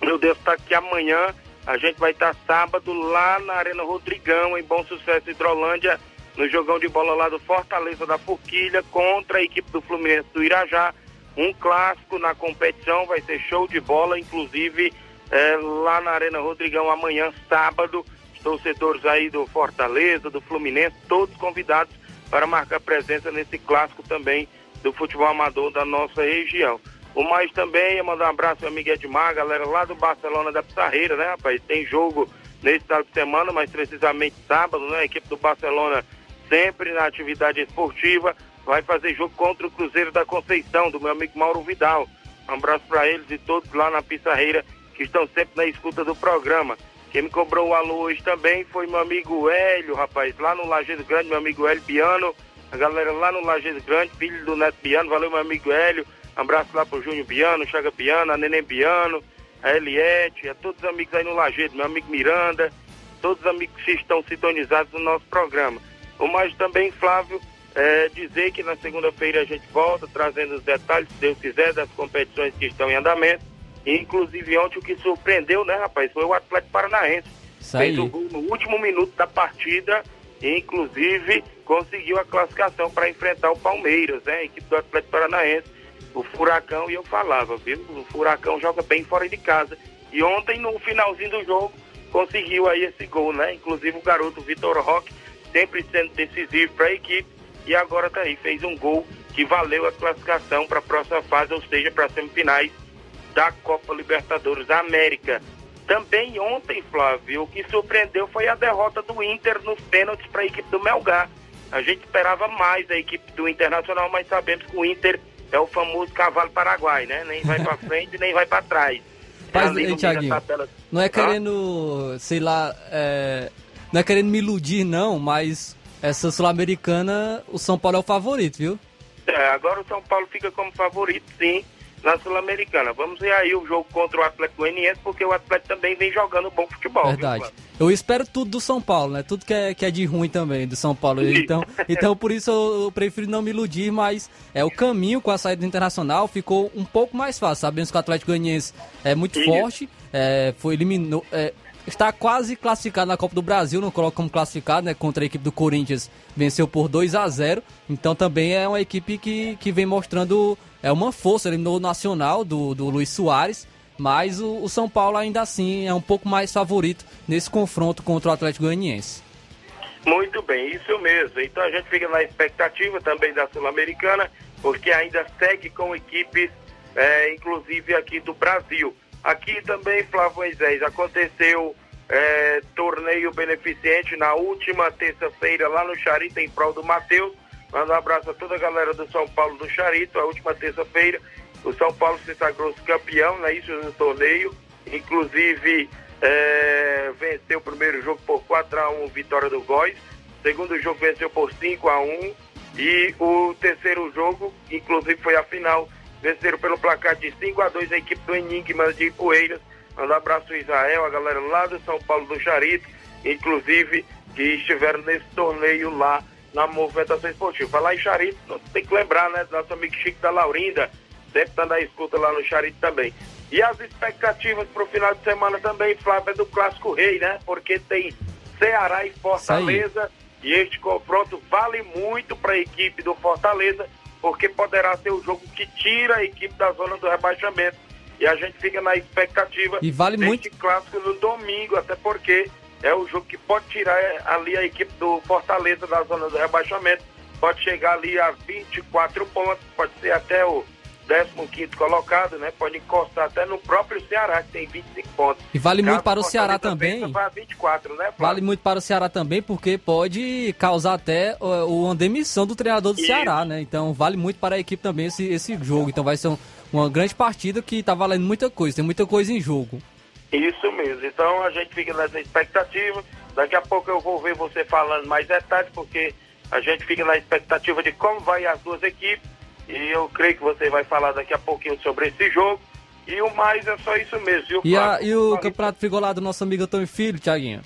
meu Deus, está aqui amanhã. A gente vai estar tá sábado lá na Arena Rodrigão, em Bom Sucesso, Hidrolândia, no jogão de bola lá do Fortaleza da Forquilha contra a equipe do Fluminense do Irajá. Um clássico na competição, vai ser show de bola, inclusive é, lá na Arena Rodrigão amanhã, sábado. Os torcedores aí do Fortaleza, do Fluminense, todos convidados para marcar presença nesse clássico também do futebol amador da nossa região. O mais também é mandar um abraço ao amigo Edmar, galera lá do Barcelona da Pissarreira, né, rapaz? Tem jogo nesse final de semana, mas precisamente sábado, né? A equipe do Barcelona sempre na atividade esportiva vai fazer jogo contra o Cruzeiro da Conceição, do meu amigo Mauro Vidal. Um abraço para eles e todos lá na Pissarreira que estão sempre na escuta do programa. Quem me cobrou o alô hoje também foi meu amigo Hélio, rapaz, lá no Lajeado Grande, meu amigo Hélio Biano. A galera lá no Lajeado Grande, filho do Neto Biano, valeu meu amigo Hélio. Um abraço lá pro Júnior Biano, Chaga Biano, a Neném Biano, a Eliette, a todos os amigos aí no Lajeado, meu amigo Miranda, todos os amigos que estão sintonizados no nosso programa. O mais também, Flávio, é dizer que na segunda-feira a gente volta trazendo os detalhes, se Deus quiser, das competições que estão em andamento Inclusive ontem o que surpreendeu, né, rapaz, foi o Atlético Paranaense. Isso Fez o gol no último minuto da partida, inclusive conseguiu a classificação para enfrentar o Palmeiras, né? A equipe do Atlético Paranaense, o Furacão, e eu falava, viu? O Furacão joga bem fora de casa. E ontem, no finalzinho do jogo, conseguiu aí esse gol, né? Inclusive o garoto Vitor Roque, sempre sendo decisivo para a equipe, e agora tá aí, fez um gol que valeu a classificação para a próxima fase, ou seja, para as semifinais da Copa Libertadores da América. Também ontem, Flávio, o que surpreendeu foi a derrota do Inter nos pênaltis para a equipe do Melgar. A gente esperava mais da equipe do Internacional, mas sabemos que o Inter é o famoso cavalo paraguai, né? Nem vai para frente, nem vai para trás. Mas, hein, Thiaguinho, não é querendo, ah? sei lá, é, não é querendo me iludir não, mas essa Sul-Americana, o São Paulo é o favorito, viu? É, agora o São Paulo fica como favorito, sim na Sul-Americana. Vamos ver aí o jogo contra o Atlético Goianiense, porque o Atlético também vem jogando bom futebol. Verdade. Viu, eu espero tudo do São Paulo, né? Tudo que é, que é de ruim também do São Paulo. Então, então por isso eu, prefiro não me iludir, mas é o caminho com a saída do Internacional ficou um pouco mais fácil. Sabemos que o Atlético Goianiense é muito forte, é, foi eliminou, é, está quase classificado na Copa do Brasil, não coloca como classificado, né? Contra a equipe do Corinthians, venceu por 2 a 0 Então também é uma equipe que, que vem mostrando é uma força, eliminou o Nacional do, do Luiz Soares, mas o, o, São Paulo ainda assim é um pouco mais favorito nesse confronto contra o Atlético Goianiense. Muito bem, isso mesmo. Então a gente fica na expectativa também da Sul-Americana, porque ainda segue com equipes, é, inclusive aqui do Brasil. Aqui também, Flávio Moisés, aconteceu é, torneio beneficente na última terça-feira lá no Charita em prol do Matheus. Manda um abraço a toda a galera do São Paulo do Charito. A última terça-feira, o São Paulo se sagrou campeão, né? Isso no torneio. Inclusive, é, venceu o primeiro jogo por 4 a 1 vitória do Góis. Segundo jogo venceu por 5 a 1 e o terceiro jogo, inclusive foi a final, venceram pelo placar de 5 a 2 a equipe do Enigma de Ipueiras. Manda um abraço ao Israel, a galera lá do São Paulo do Charito, inclusive que estiveram nesse torneio lá na movimentação esportiva. Falar em Charito, tem que lembrar, né, nosso amigo Chico da Laurinda, sempre tá na escuta lá no Charito também. E as expectativas para o final de semana também, Flávio, é do Clássico Rei, né? Porque tem Ceará e Fortaleza. E este confronto vale muito para a equipe do Fortaleza, porque poderá ser o jogo que tira a equipe da zona do rebaixamento. E a gente fica na expectativa e vale muito clássico no domingo, até porque é o jogo que pode tirar ali a equipe do Fortaleza da zona do rebaixamento. Pode chegar ali a 24 pontos, pode ser até o 15 colocado, né? Pode encostar até no próprio Ceará, que tem 25 pontos. E vale Caso muito para o Ceará também. 24, né, vale muito para o Ceará também, porque pode causar até o, uma demissão do treinador do Isso. Ceará, né? Então vale muito para a equipe também esse, esse jogo. Então vai ser um, uma grande partida que está valendo muita coisa, tem muita coisa em jogo. Isso mesmo. Então a gente fica nessa expectativa. Daqui a pouco eu vou ver você falando mais detalhes, porque a gente fica na expectativa de como vai as duas equipes. E eu creio que você vai falar daqui a pouquinho sobre esse jogo. E o mais é só isso mesmo. E, a, e o Campeonato Frigolado do nosso amigo Antônio Filho, Tiaguinho?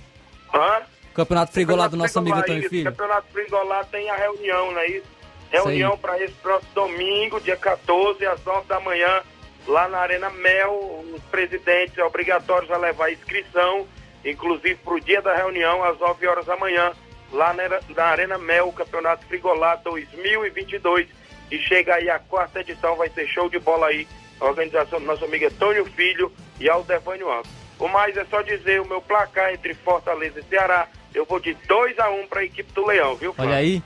Hã? Campeonato Frigolado do nosso amigo Antônio Filho? Campeonato Frigolado tem a reunião, não é isso? Reunião para esse próximo domingo, dia 14, às 9 da manhã, lá na Arena Mel, os presidentes é obrigatórios a levar inscrição, inclusive para o dia da reunião, às 9 horas da manhã, lá na, na Arena Mel, o Campeonato Frigolá 2022. E chega aí a quarta edição, vai ser show de bola aí. A organização do nosso amigo Antônio Filho e Aldevânio Alves. O mais é só dizer o meu placar entre Fortaleza e Ceará. Eu vou de 2 a 1 um para a equipe do Leão, viu, Flávio? Olha aí.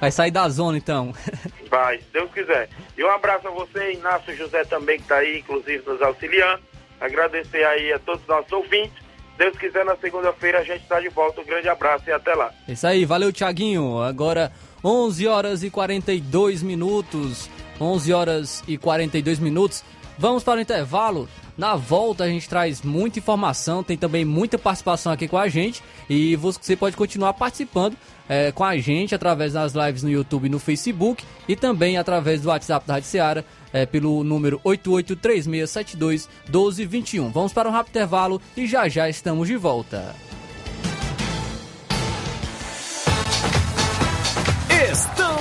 Vai sair da zona então. Vai, se Deus quiser. E um abraço a você, Inácio José também, que está aí, inclusive, nos auxiliando. Agradecer aí a todos os nossos ouvintes. Deus quiser, na segunda-feira a gente está de volta. Um grande abraço e até lá. Isso aí, valeu, Tiaguinho. Agora, 11 horas e 42 minutos. 11 horas e 42 minutos. Vamos para o intervalo. Na volta a gente traz muita informação, tem também muita participação aqui com a gente e você pode continuar participando é, com a gente através das lives no YouTube e no Facebook e também através do WhatsApp da Rádio Seara é, pelo número 8836721221. Vamos para um rápido intervalo e já já estamos de volta.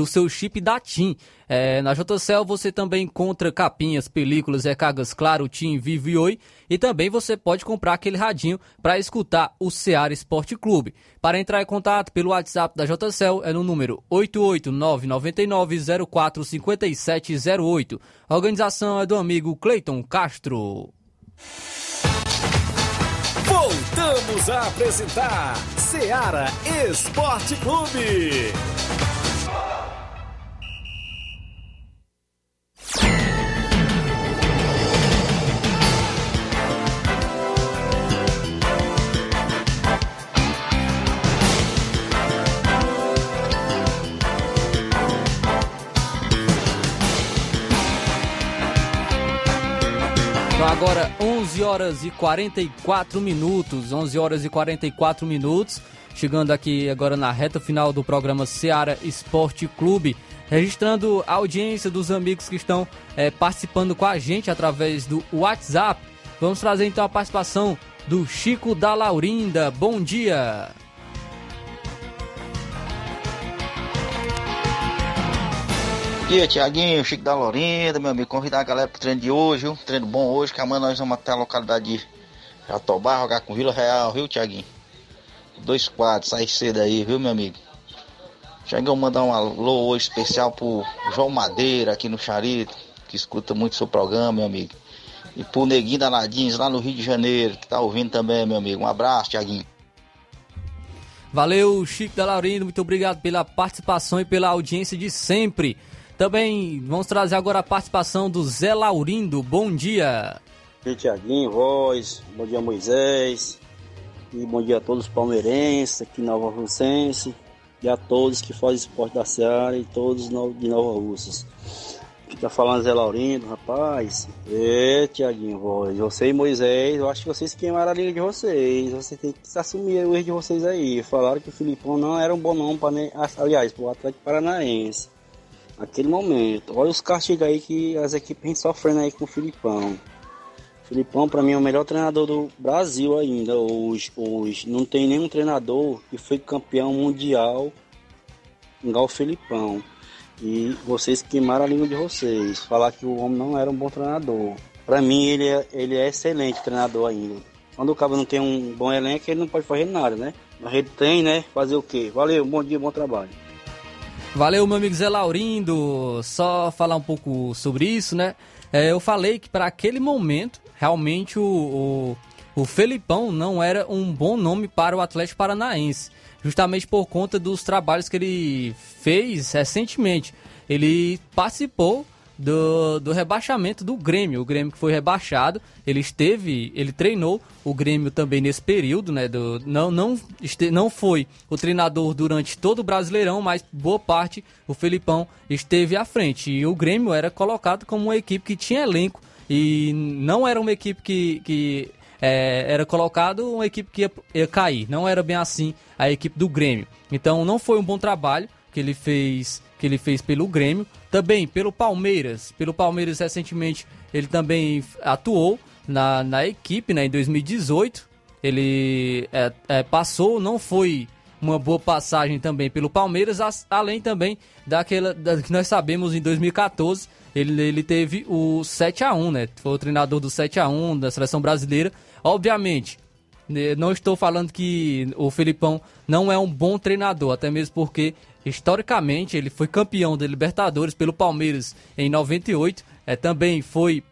o seu chip da TIM. É, na JCL você também encontra capinhas, películas, recargas Claro, TIM, Vivo e Oi. E também você pode comprar aquele radinho para escutar o Ceará Esporte Clube. Para entrar em contato pelo WhatsApp da JCL é no número 88999045708. A organização é do amigo Cleiton Castro. Voltamos a apresentar Ceará Esporte Clube. Agora 11 horas e 44 minutos, 11 horas e 44 minutos, chegando aqui agora na reta final do programa Seara Esporte Clube, registrando a audiência dos amigos que estão é, participando com a gente através do WhatsApp. Vamos trazer então a participação do Chico da Laurinda. Bom dia! dia, Tiaguinho, Chico da Lorinda, meu amigo. Convidar a galera pro treino de hoje, viu? Treino bom hoje, que amanhã nós vamos até a localidade de Jatobá jogar com Vila Real, viu, Tiaguinho? Dois quadros, sai cedo aí, viu, meu amigo? Tiaguinho, mandar um alô hoje especial pro João Madeira aqui no Charito, que escuta muito seu programa, meu amigo. E pro Neguinho Danadinhos lá no Rio de Janeiro, que tá ouvindo também, meu amigo. Um abraço, Tiaguinho. Valeu, Chico da Laurindo, muito obrigado pela participação e pela audiência de sempre. Também vamos trazer agora a participação do Zé Laurindo. Bom dia. Bom dia, Tiaguinho, voz. Bom dia, Moisés. E bom dia a todos os palmeirenses aqui em Nova Russense. E a todos que fazem esporte da Seara e todos de Nova Russas. Fica falando Zé Laurindo, rapaz. É, Tiaguinho. Você e Moisés, eu acho que vocês queimaram a liga de vocês. Você tem que assumir o erro de vocês aí. Falaram que o Filipão não era um bom nome para aliás, para o Atlético Paranaense naquele momento. Olha os castigos aí que as equipes sofrendo aí com o Filipão. Filipão, para mim, é o melhor treinador do Brasil ainda. Hoje, hoje. Não tem nenhum treinador que foi campeão mundial igual o Filipão. E vocês queimaram a língua de vocês. Falar que o homem não era um bom treinador. Para mim, ele é, ele é excelente treinador ainda. Quando o cabo não tem um bom elenco, ele não pode fazer nada, né? Mas ele tem, né? Fazer o quê? Valeu, bom dia, bom trabalho. Valeu, meu amigo Zé Laurindo. Só falar um pouco sobre isso, né? É, eu falei que para aquele momento, realmente o, o, o Felipão não era um bom nome para o Atlético Paranaense. Justamente por conta dos trabalhos que ele fez recentemente. Ele participou do, do rebaixamento do Grêmio. O Grêmio que foi rebaixado, ele esteve, ele treinou o Grêmio também nesse período, né? Do, não, não, este, não foi o treinador durante todo o Brasileirão, mas boa parte o Felipão esteve à frente. E o Grêmio era colocado como uma equipe que tinha elenco e não era uma equipe que, que é, era colocado uma equipe que ia, ia cair. Não era bem assim a equipe do Grêmio. Então não foi um bom trabalho que ele fez que ele fez pelo Grêmio, também pelo Palmeiras. Pelo Palmeiras recentemente ele também atuou na, na equipe, né, em 2018. Ele é, é, passou, não foi uma boa passagem também pelo Palmeiras, além também daquela da, que nós sabemos em 2014, ele, ele teve o 7 a 1 né? Foi o treinador do 7 a 1 da seleção brasileira. Obviamente, né, não estou falando que o Felipão não é um bom treinador, até mesmo porque historicamente ele foi campeão da Libertadores pelo Palmeiras em 98, é, também foi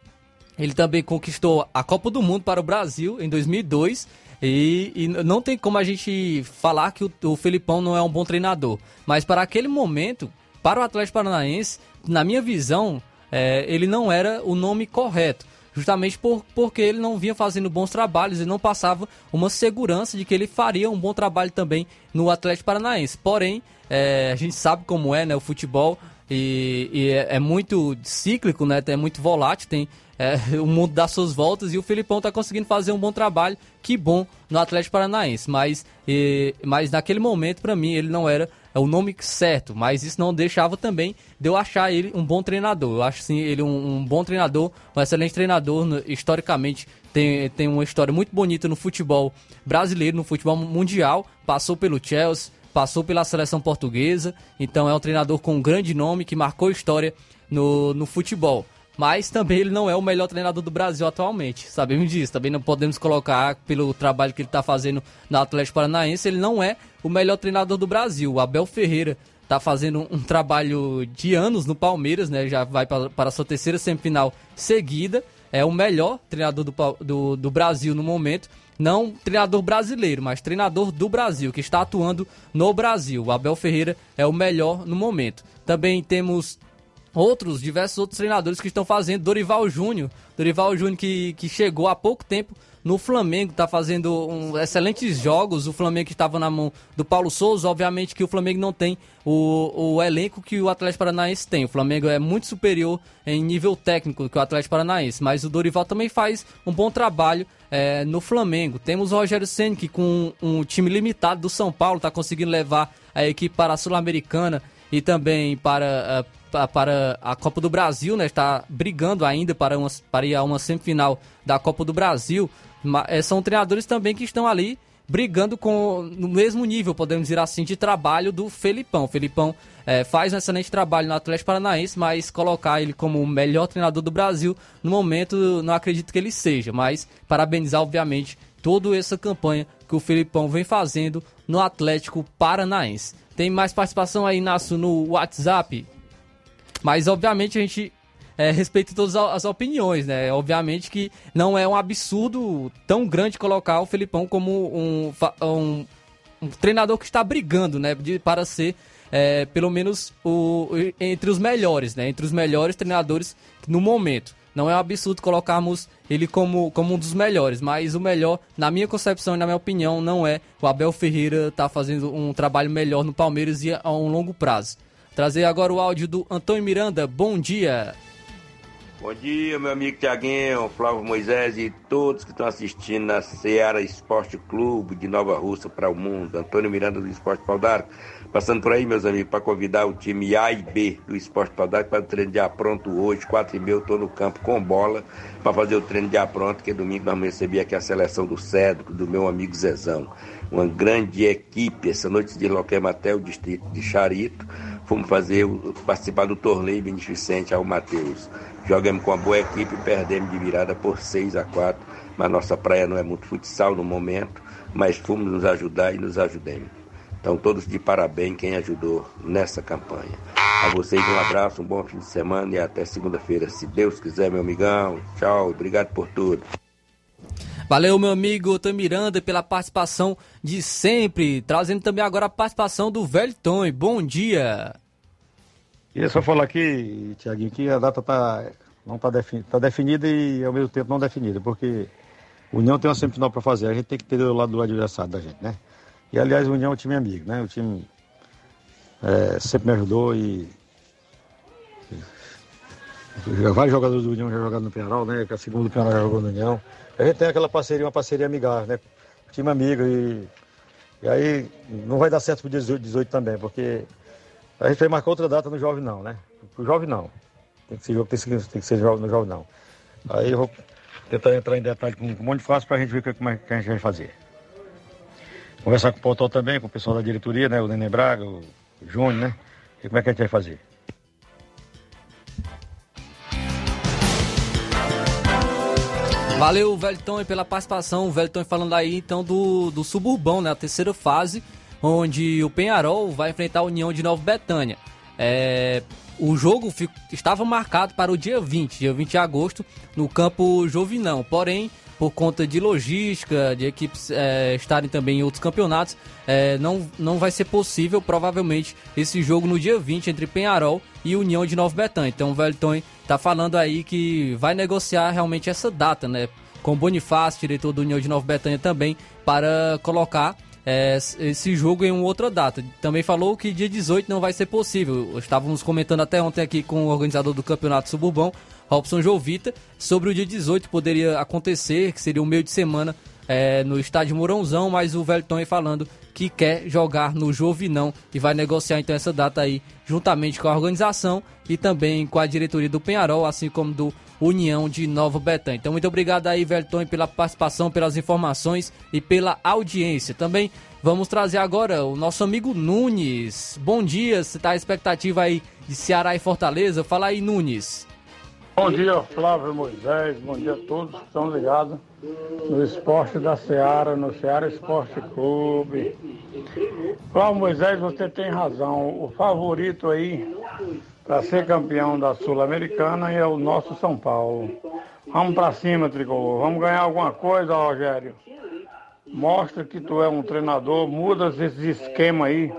Ele também conquistou a Copa do Mundo para o Brasil em 2002. E, e não tem como a gente falar que o, o Felipão não é um bom treinador. Mas para aquele momento, para o Atlético Paranaense, na minha visão, é, ele não era o nome correto. Justamente por, porque ele não vinha fazendo bons trabalhos e não passava uma segurança de que ele faria um bom trabalho também no Atlético Paranaense. Porém, é, a gente sabe como é né, o futebol e, e é, é, muito cíclico, né, é muito volátil, tem é, o mundo dá suas voltas e o Filipão está conseguindo fazer um bom trabalho, que bom no Atlético Paranaense. Mas, e, mas naquele momento, para mim, ele não era é o nome certo, mas isso não deixava também de eu achar ele um bom treinador. Eu acho sim ele um, um bom treinador, um excelente treinador. Historicamente, tem, tem uma história muito bonita no futebol brasileiro, no futebol mundial. Passou pelo Chelsea, passou pela seleção portuguesa, então é um treinador com um grande nome que marcou história no, no futebol mas também ele não é o melhor treinador do Brasil atualmente. Sabemos disso. Também não podemos colocar, pelo trabalho que ele está fazendo na Atlético Paranaense, ele não é o melhor treinador do Brasil. O Abel Ferreira está fazendo um trabalho de anos no Palmeiras, né? Já vai para, a sua terceira semifinal seguida. É o melhor treinador do, do, do Brasil no momento. Não treinador brasileiro, mas treinador do Brasil, que está atuando no Brasil. O Abel Ferreira é o melhor no momento. Também temos outros, diversos outros treinadores que estão fazendo. Dorival Júnior, Dorival Júnior que, que chegou há pouco tempo no Flamengo, está fazendo um, excelentes jogos. O Flamengo estava na mão do Paulo Souza. Obviamente que o Flamengo não tem o, o elenco que o Atlético Paranaense tem. O Flamengo é muito superior em nível técnico que o Atlético Paranaense. Mas o Dorival também faz um bom trabalho é, no Flamengo. Temos o Rogério Senna, que com um time limitado do São Paulo está conseguindo levar a equipe para a Sul-Americana e também para, uh, para a Copa do Brasil, né? Está brigando ainda para, uma, para ir a uma semifinal da Copa do Brasil. Eh, são treinadores também que estão ali brigando com no mesmo nível, podemos dizer assim, de trabalho do Felipão. O Felipão é, faz um excelente trabalho no Atlético Paranaense, mas colocar ele como o melhor treinador do Brasil, no momento, não acredito que ele seja. Mas parabenizar, obviamente, toda essa campanha que o Felipão vem fazendo no Atlético Paranaense. Tem mais participação aí, Inácio, no WhatsApp. Mas, obviamente, a gente é, respeita todas as opiniões, né? Obviamente que não é um absurdo tão grande colocar o Felipão como um, um, um treinador que está brigando, né? De, para ser, é, pelo menos, o, entre os melhores, né? Entre os melhores treinadores no momento. Não é um absurdo colocarmos ele como, como um dos melhores, mas o melhor, na minha concepção e na minha opinião, não é. O Abel Ferreira tá fazendo um trabalho melhor no Palmeiras e a um longo prazo. Trazer agora o áudio do Antônio Miranda. Bom dia. Bom dia, meu amigo Tiaguinho, Flávio Moisés e todos que estão assistindo na Seara Esporte Clube de Nova Rússia para o mundo. Antônio Miranda do Esporte Pau d'Arco. Passando por aí, meus amigos, para convidar o time A e B do Esporte Paudade para o treino de apronto hoje, quatro e meia, eu estou no campo com bola para fazer o treino de apronto, que domingo nós vamos receber aqui a seleção do Cédrico, do meu amigo Zezão. Uma grande equipe, essa noite de Loquematé, o distrito de Charito, fomos fazer, participar do torneio beneficente ao Mateus. Jogamos com uma boa equipe e perdemos de virada por 6 a 4 mas nossa praia não é muito futsal no momento, mas fomos nos ajudar e nos ajudemos. Então, todos de parabéns quem ajudou nessa campanha. A vocês um abraço, um bom fim de semana e até segunda-feira, se Deus quiser, meu amigão. Tchau, obrigado por tudo. Valeu, meu amigo Tamiranda, pela participação de sempre. Trazendo também agora a participação do Velho Tom. Bom dia. Queria só falar aqui, Tiaguinho, que a data tá, não está defini tá definida e ao mesmo tempo não definida, porque o União tem uma semifinal para fazer, a gente tem que ter do lado do adversário da gente, né? E aliás, o União é um time amigo, né? O time é, sempre me ajudou e. Vários jogadores do União já jogaram no Penal, né? Que a segunda do Penal já jogou no União. A gente tem aquela parceria, uma parceria amigável, né? Time amigo e. E aí não vai dar certo pro 18, 18 também, porque a gente vai marcar outra data no jovem não, né? Pro jovem não. Tem que ser jogo, tem que, tem que ser jovem no jovem não. Aí eu vou tentar entrar em detalhe com um monte de fácil pra gente ver como é que a gente vai fazer. Conversar com o Potol também, com o pessoal da diretoria, né? O Nenê Braga, o Júnior, né? E como é que a gente vai fazer. Valeu, Velton, pela participação. O Velton falando aí então do, do Suburbão, né? A terceira fase, onde o Penharol vai enfrentar a União de Nova Betânia. É, o jogo fico, estava marcado para o dia 20, dia 20 de agosto, no campo Jovinão. Porém, por conta de logística, de equipes é, estarem também em outros campeonatos, é, não, não vai ser possível, provavelmente, esse jogo no dia 20 entre Penharol e União de Nova Betânia. Então o Wellington está falando aí que vai negociar realmente essa data, né? Com Bonifácio, diretor do União de Nova Betânia também, para colocar é, esse jogo em uma outra data. Também falou que dia 18 não vai ser possível. Estávamos comentando até ontem aqui com o organizador do Campeonato Suburbão, Robson Jovita, sobre o dia 18 poderia acontecer, que seria o meio de semana é, no estádio Mourãozão, mas o Velton falando que quer jogar no Jovinão e vai negociar então essa data aí juntamente com a organização e também com a diretoria do Penharol, assim como do União de Nova Betânia. Então, muito obrigado aí, Velton, pela participação, pelas informações e pela audiência. Também vamos trazer agora o nosso amigo Nunes. Bom dia, você está à expectativa aí de Ceará e Fortaleza? Fala aí, Nunes. Bom dia, Flávio Moisés. Bom dia a todos que estão ligados no esporte da Seara, no Seara Esporte Clube. Flávio Moisés, você tem razão. O favorito aí para ser campeão da Sul-Americana é o nosso São Paulo. Vamos para cima, Tricolor. Vamos ganhar alguma coisa, Rogério. Mostra que tu é um treinador, muda esse esquema aí.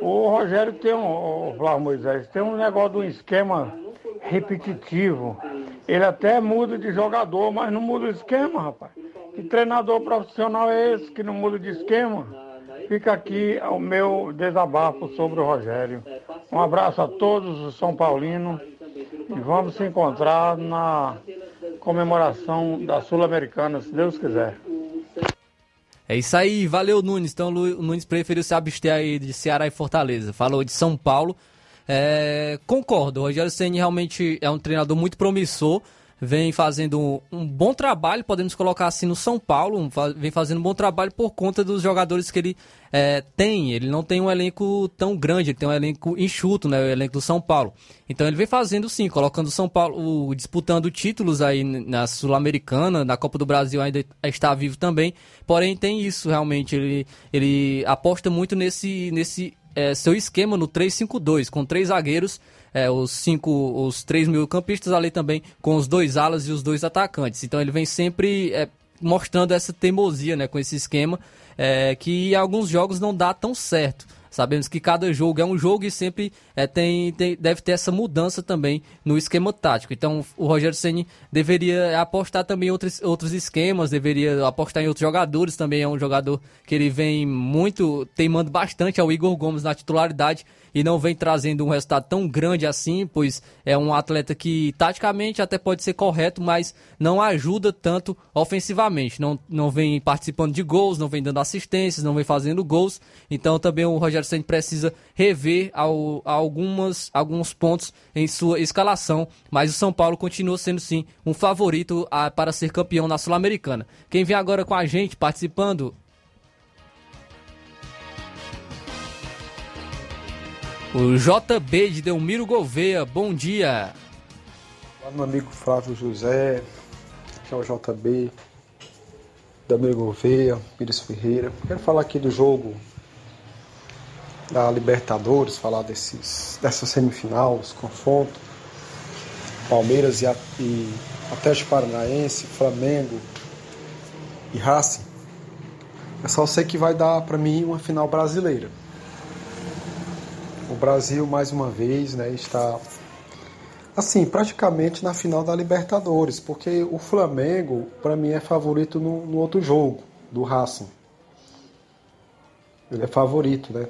O Rogério tem um, o Flávio Moisés, tem um negócio de um esquema repetitivo. Ele até muda de jogador, mas não muda o esquema, rapaz. Que treinador profissional é esse que não muda de esquema? Fica aqui o meu desabafo sobre o Rogério. Um abraço a todos os São Paulinos e vamos se encontrar na comemoração da Sul-Americana, se Deus quiser. É isso aí, valeu Nunes. Então o Nunes preferiu se abster aí de Ceará e Fortaleza. Falou de São Paulo. É, concordo, o Rogério Senni realmente é um treinador muito promissor vem fazendo um, bom trabalho, podemos colocar assim no São Paulo, vem fazendo um bom trabalho por conta dos jogadores que ele é, tem. Ele não tem um elenco tão grande, ele tem um elenco enxuto, né, o elenco do São Paulo. Então ele vem fazendo sim, colocando o São Paulo, disputando títulos aí na Sul-Americana, na Copa do Brasil ainda está vivo também. Porém tem isso realmente, ele, ele aposta muito nesse, nesse é, seu esquema no 3-5-2, com três zagueiros é, os cinco, os três mil campistas ali também com os dois alas e os dois atacantes. Então ele vem sempre é, mostrando essa teimosia, né, com esse esquema é, que em alguns jogos não dá tão certo. Sabemos que cada jogo é um jogo e sempre é, tem, tem, deve ter essa mudança também no esquema tático. Então o Rogério Ceni deveria apostar também em outros, outros esquemas, deveria apostar em outros jogadores. Também é um jogador que ele vem muito teimando bastante ao Igor Gomes na titularidade e não vem trazendo um resultado tão grande assim, pois é um atleta que taticamente até pode ser correto, mas não ajuda tanto ofensivamente. Não, não vem participando de gols, não vem dando assistências, não vem fazendo gols. Então também o Rogério Senna precisa rever ao, algumas, alguns pontos em sua escalação, mas o São Paulo continua sendo sim um favorito a, para ser campeão na Sul-Americana. Quem vem agora com a gente participando O JB de Delmiro Gouveia, bom dia. Olá, meu amigo Flávio José, que é o JB, Delmiro Gouveia, Pires Ferreira. Quero falar aqui do jogo da Libertadores, falar desses, dessa semifinal, os confrontos. Palmeiras e, e Atlético Paranaense, Flamengo e Racing. É só sei que vai dar para mim uma final brasileira. O Brasil, mais uma vez, né, está assim, praticamente na final da Libertadores, porque o Flamengo, para mim, é favorito no, no, outro jogo, do Racing. Ele é favorito, né?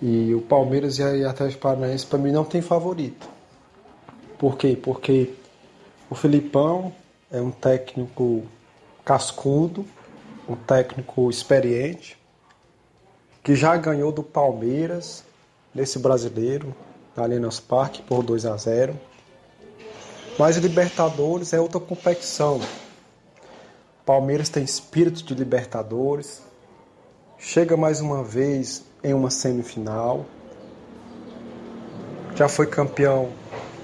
E o Palmeiras e a Atlético Paranaense, para mim, não tem favorito. Por quê? Porque o Filipão é um técnico cascudo, um técnico experiente, que já ganhou do Palmeiras nesse brasileiro, da Allianz Parque, por 2 a 0. Mas Libertadores é outra competição. Palmeiras tem espírito de Libertadores, chega mais uma vez em uma semifinal, já foi campeão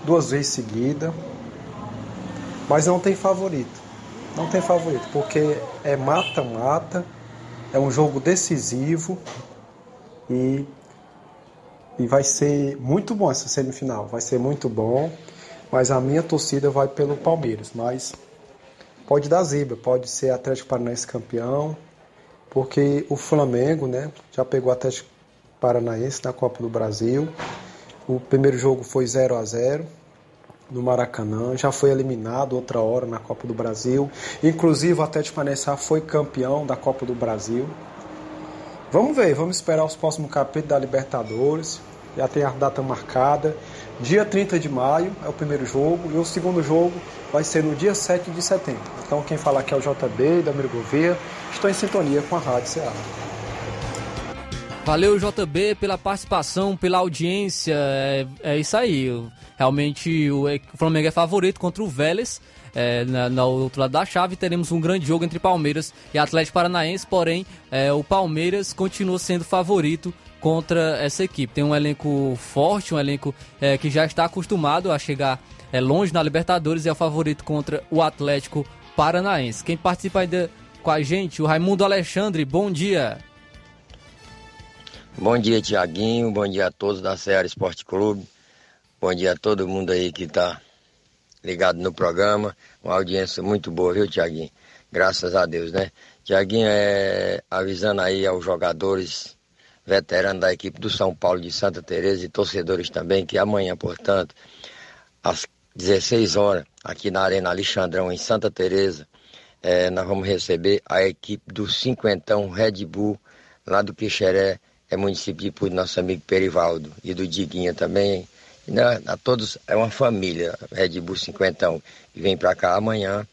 duas vezes seguida, mas não tem favorito. Não tem favorito, porque é mata-mata, é um jogo decisivo e E vai ser muito bom essa semifinal, vai ser muito bom. Mas a minha torcida vai pelo Palmeiras. Mas pode dar zebra, pode ser Atlético Paranaense campeão, porque o Flamengo, né, já pegou o Atlético Paranaense na Copa do Brasil. O primeiro jogo foi 0 a 0 no Maracanã, já foi eliminado outra hora na Copa do Brasil. Inclusive o Atlético Paranaense foi campeão da Copa do Brasil. Vamos ver, vamos esperar os próximos capítulos da Libertadores. Já tem a data marcada. Dia 30 de maio é o primeiro jogo e o segundo jogo vai ser no dia 7 de setembro. Então quem fala aqui é o JB da Gouveia. Estou em sintonia com a Rádio Ceará. Valeu, JB, pela participação, pela audiência. É, é isso aí. Realmente o, o, Flamengo é favorito contra o Vélez. É, na, no outro lado da chave teremos um grande jogo entre Palmeiras e Atlético Paranaense, porém é, o Palmeiras continua sendo favorito contra essa equipe. Tem um elenco forte, um elenco é, que já está acostumado a chegar é, longe na Libertadores e é o favorito contra o Atlético Paranaense. Quem participa ainda com a gente, o Raimundo Alexandre, bom dia. Bom dia, Tiaguinho, bom dia a todos da Ceará Esporte Clube, bom dia a todo mundo aí que está ligado no programa, uma audiência muito boa, viu, Tiaguinho? Graças a Deus, né? Tiaguinho, é, avisando aí aos jogadores veterano da equipe do São Paulo de Santa Teresa e torcedores também, que amanhã, portanto, às 16 horas, aqui na Arena Alexandrão, em Santa Teresa, é, nós vamos receber a equipe do Cinquentão Red Bull, lá do Quixeré, é município de nosso amigo Perivaldo, e do Diguinha também. Né, a todos, é uma família, Red Bull Cinquentão, que vem para cá amanhã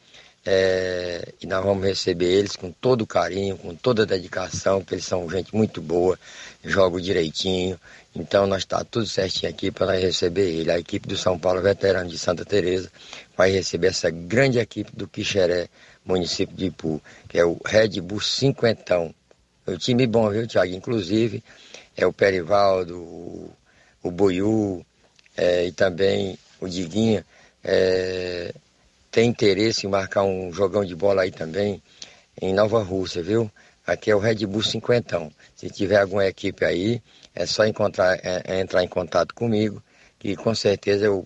é, e nós vamos receber eles com todo carinho, com toda dedicação, porque eles são gente muito boa, jogam direitinho. Então nós está tudo certinho aqui para nós receber ele. A equipe do São Paulo Veterano de Santa Teresa vai receber essa grande equipe do Quixeré, município de Ipu, que é o Red Bull Cinquentão. O time bom, viu, Thiago? Inclusive é o Perivaldo, o, o Boiú é, e também o Diguinha. É, tem interesse em marcar um jogão de bola aí também em Nova Rússia, viu? Aqui é o Red Bull Cinquentão. Se tiver alguma equipe aí, é só encontrar, é, é entrar em contato comigo, que com certeza eu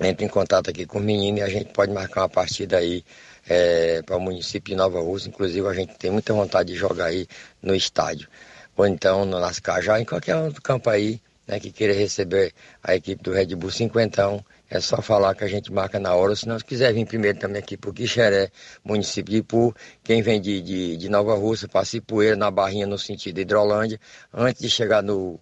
entro em contato aqui com o menino e a gente pode marcar uma partida aí é, para o município de Nova Rússia. Inclusive a gente tem muita vontade de jogar aí no estádio. Ou então no Lascajá, em qualquer outro campo aí, né, que queira receber a equipe do Red Bull Cinquentão. É só falar que a gente marca na hora, se não quiser vir primeiro também aqui para o Quixeré, município de Ipu, quem vem de, de, de Nova Rússia, passa Ipueira, na Barrinha, no sentido Hidrolândia, antes de chegar no,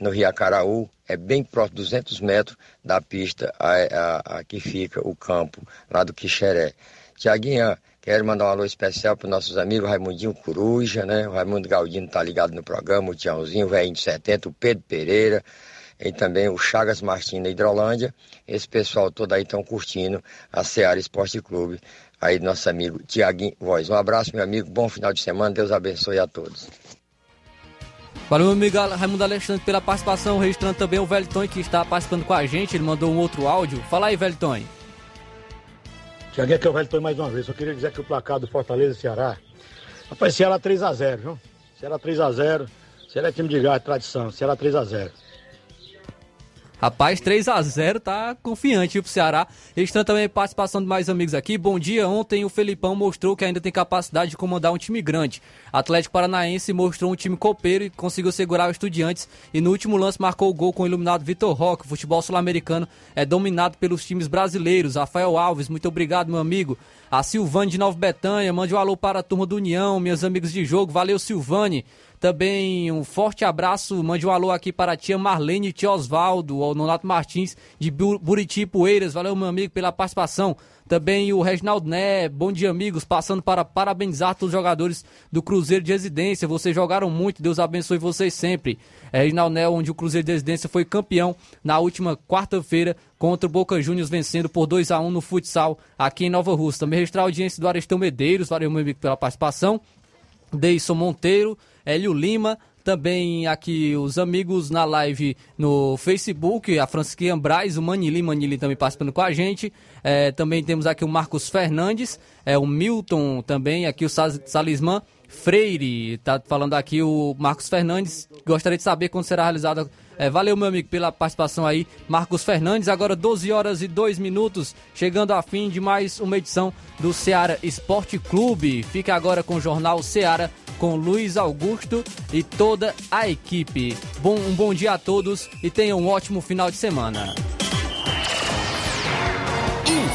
no Rio Acaraú, é bem próximo, 200 metros da pista a, a, a que fica o campo lá do Quixeré. Tiaguinha, quero mandar um alô especial para nossos amigos Raimundinho Coruja, né? O Raimundo Galdino tá ligado no programa, o Tiãozinho, o velhinho de 70, o Pedro Pereira, e também o Chagas Martins da Hidrolândia. Esse pessoal todo aí estão curtindo a Seara Esporte Clube. Aí nosso amigo Tiaguinho Voz. Um abraço, meu amigo. Bom final de semana. Deus abençoe a todos. Valeu, meu amigo Raimundo Alexandre, pela participação. Registrando também o Velton, que está participando com a gente. Ele mandou um outro áudio. Fala aí, Velton. Tiaguinho, aqui é o Velton mais uma vez. Eu queria dizer que o placar do Fortaleza e Ceará. Rapaz, Ceará 3x0, viu? Ceará 3x0. Ceará é time de gás, tradição. Ceará 3x0. Rapaz, 3 a 0 tá confiante pro Ceará. Registrando também participação de mais amigos aqui. Bom dia. Ontem o Felipão mostrou que ainda tem capacidade de comandar um time grande. Atlético Paranaense mostrou um time copeiro e conseguiu segurar os estudiantes. E no último lance marcou o gol com o iluminado Vitor Roque. O futebol sul-americano é dominado pelos times brasileiros. Rafael Alves, muito obrigado, meu amigo. A Silvane de Nova Betânia, mande um alô para a turma do União, meus amigos de jogo. Valeu, Silvane. Também um forte abraço, mande um alô aqui para a tia Marlene e tia Osvaldo, ao Nonato Martins de Buriti Poeiras. Valeu, meu amigo, pela participação. Também o Reginaldo Né, bom dia, amigos. Passando para parabenizar todos os jogadores do Cruzeiro de Residência. Vocês jogaram muito, Deus abençoe vocês sempre. É Reginaldo Né, onde o Cruzeiro de Residência foi campeão na última quarta-feira contra o Boca Juniors, vencendo por 2 a 1 no futsal aqui em Nova Rússia. Também registrar a audiência do Aristão Medeiros. Valeu, meu amigo, pela participação. Deison Monteiro, Hélio Lima, Também aqui os amigos na live no Facebook, a Francisquinha Braz, o Manili, Manili também participando com a gente. É, também temos aqui o Marcos Fernandes, é, o Milton também, aqui o Salismã Freire, tá falando aqui o Marcos Fernandes. Gostaria de saber quando será realizada é, valeu, meu amigo, pela participação aí. Marcos Fernandes, agora 12 horas e 2 minutos, chegando a fim de mais uma edição do Ceará Esporte Clube. Fica agora com o Jornal Ceará com Luiz Augusto e toda a equipe. Bom, um bom dia a todos e tenham um ótimo final de semana.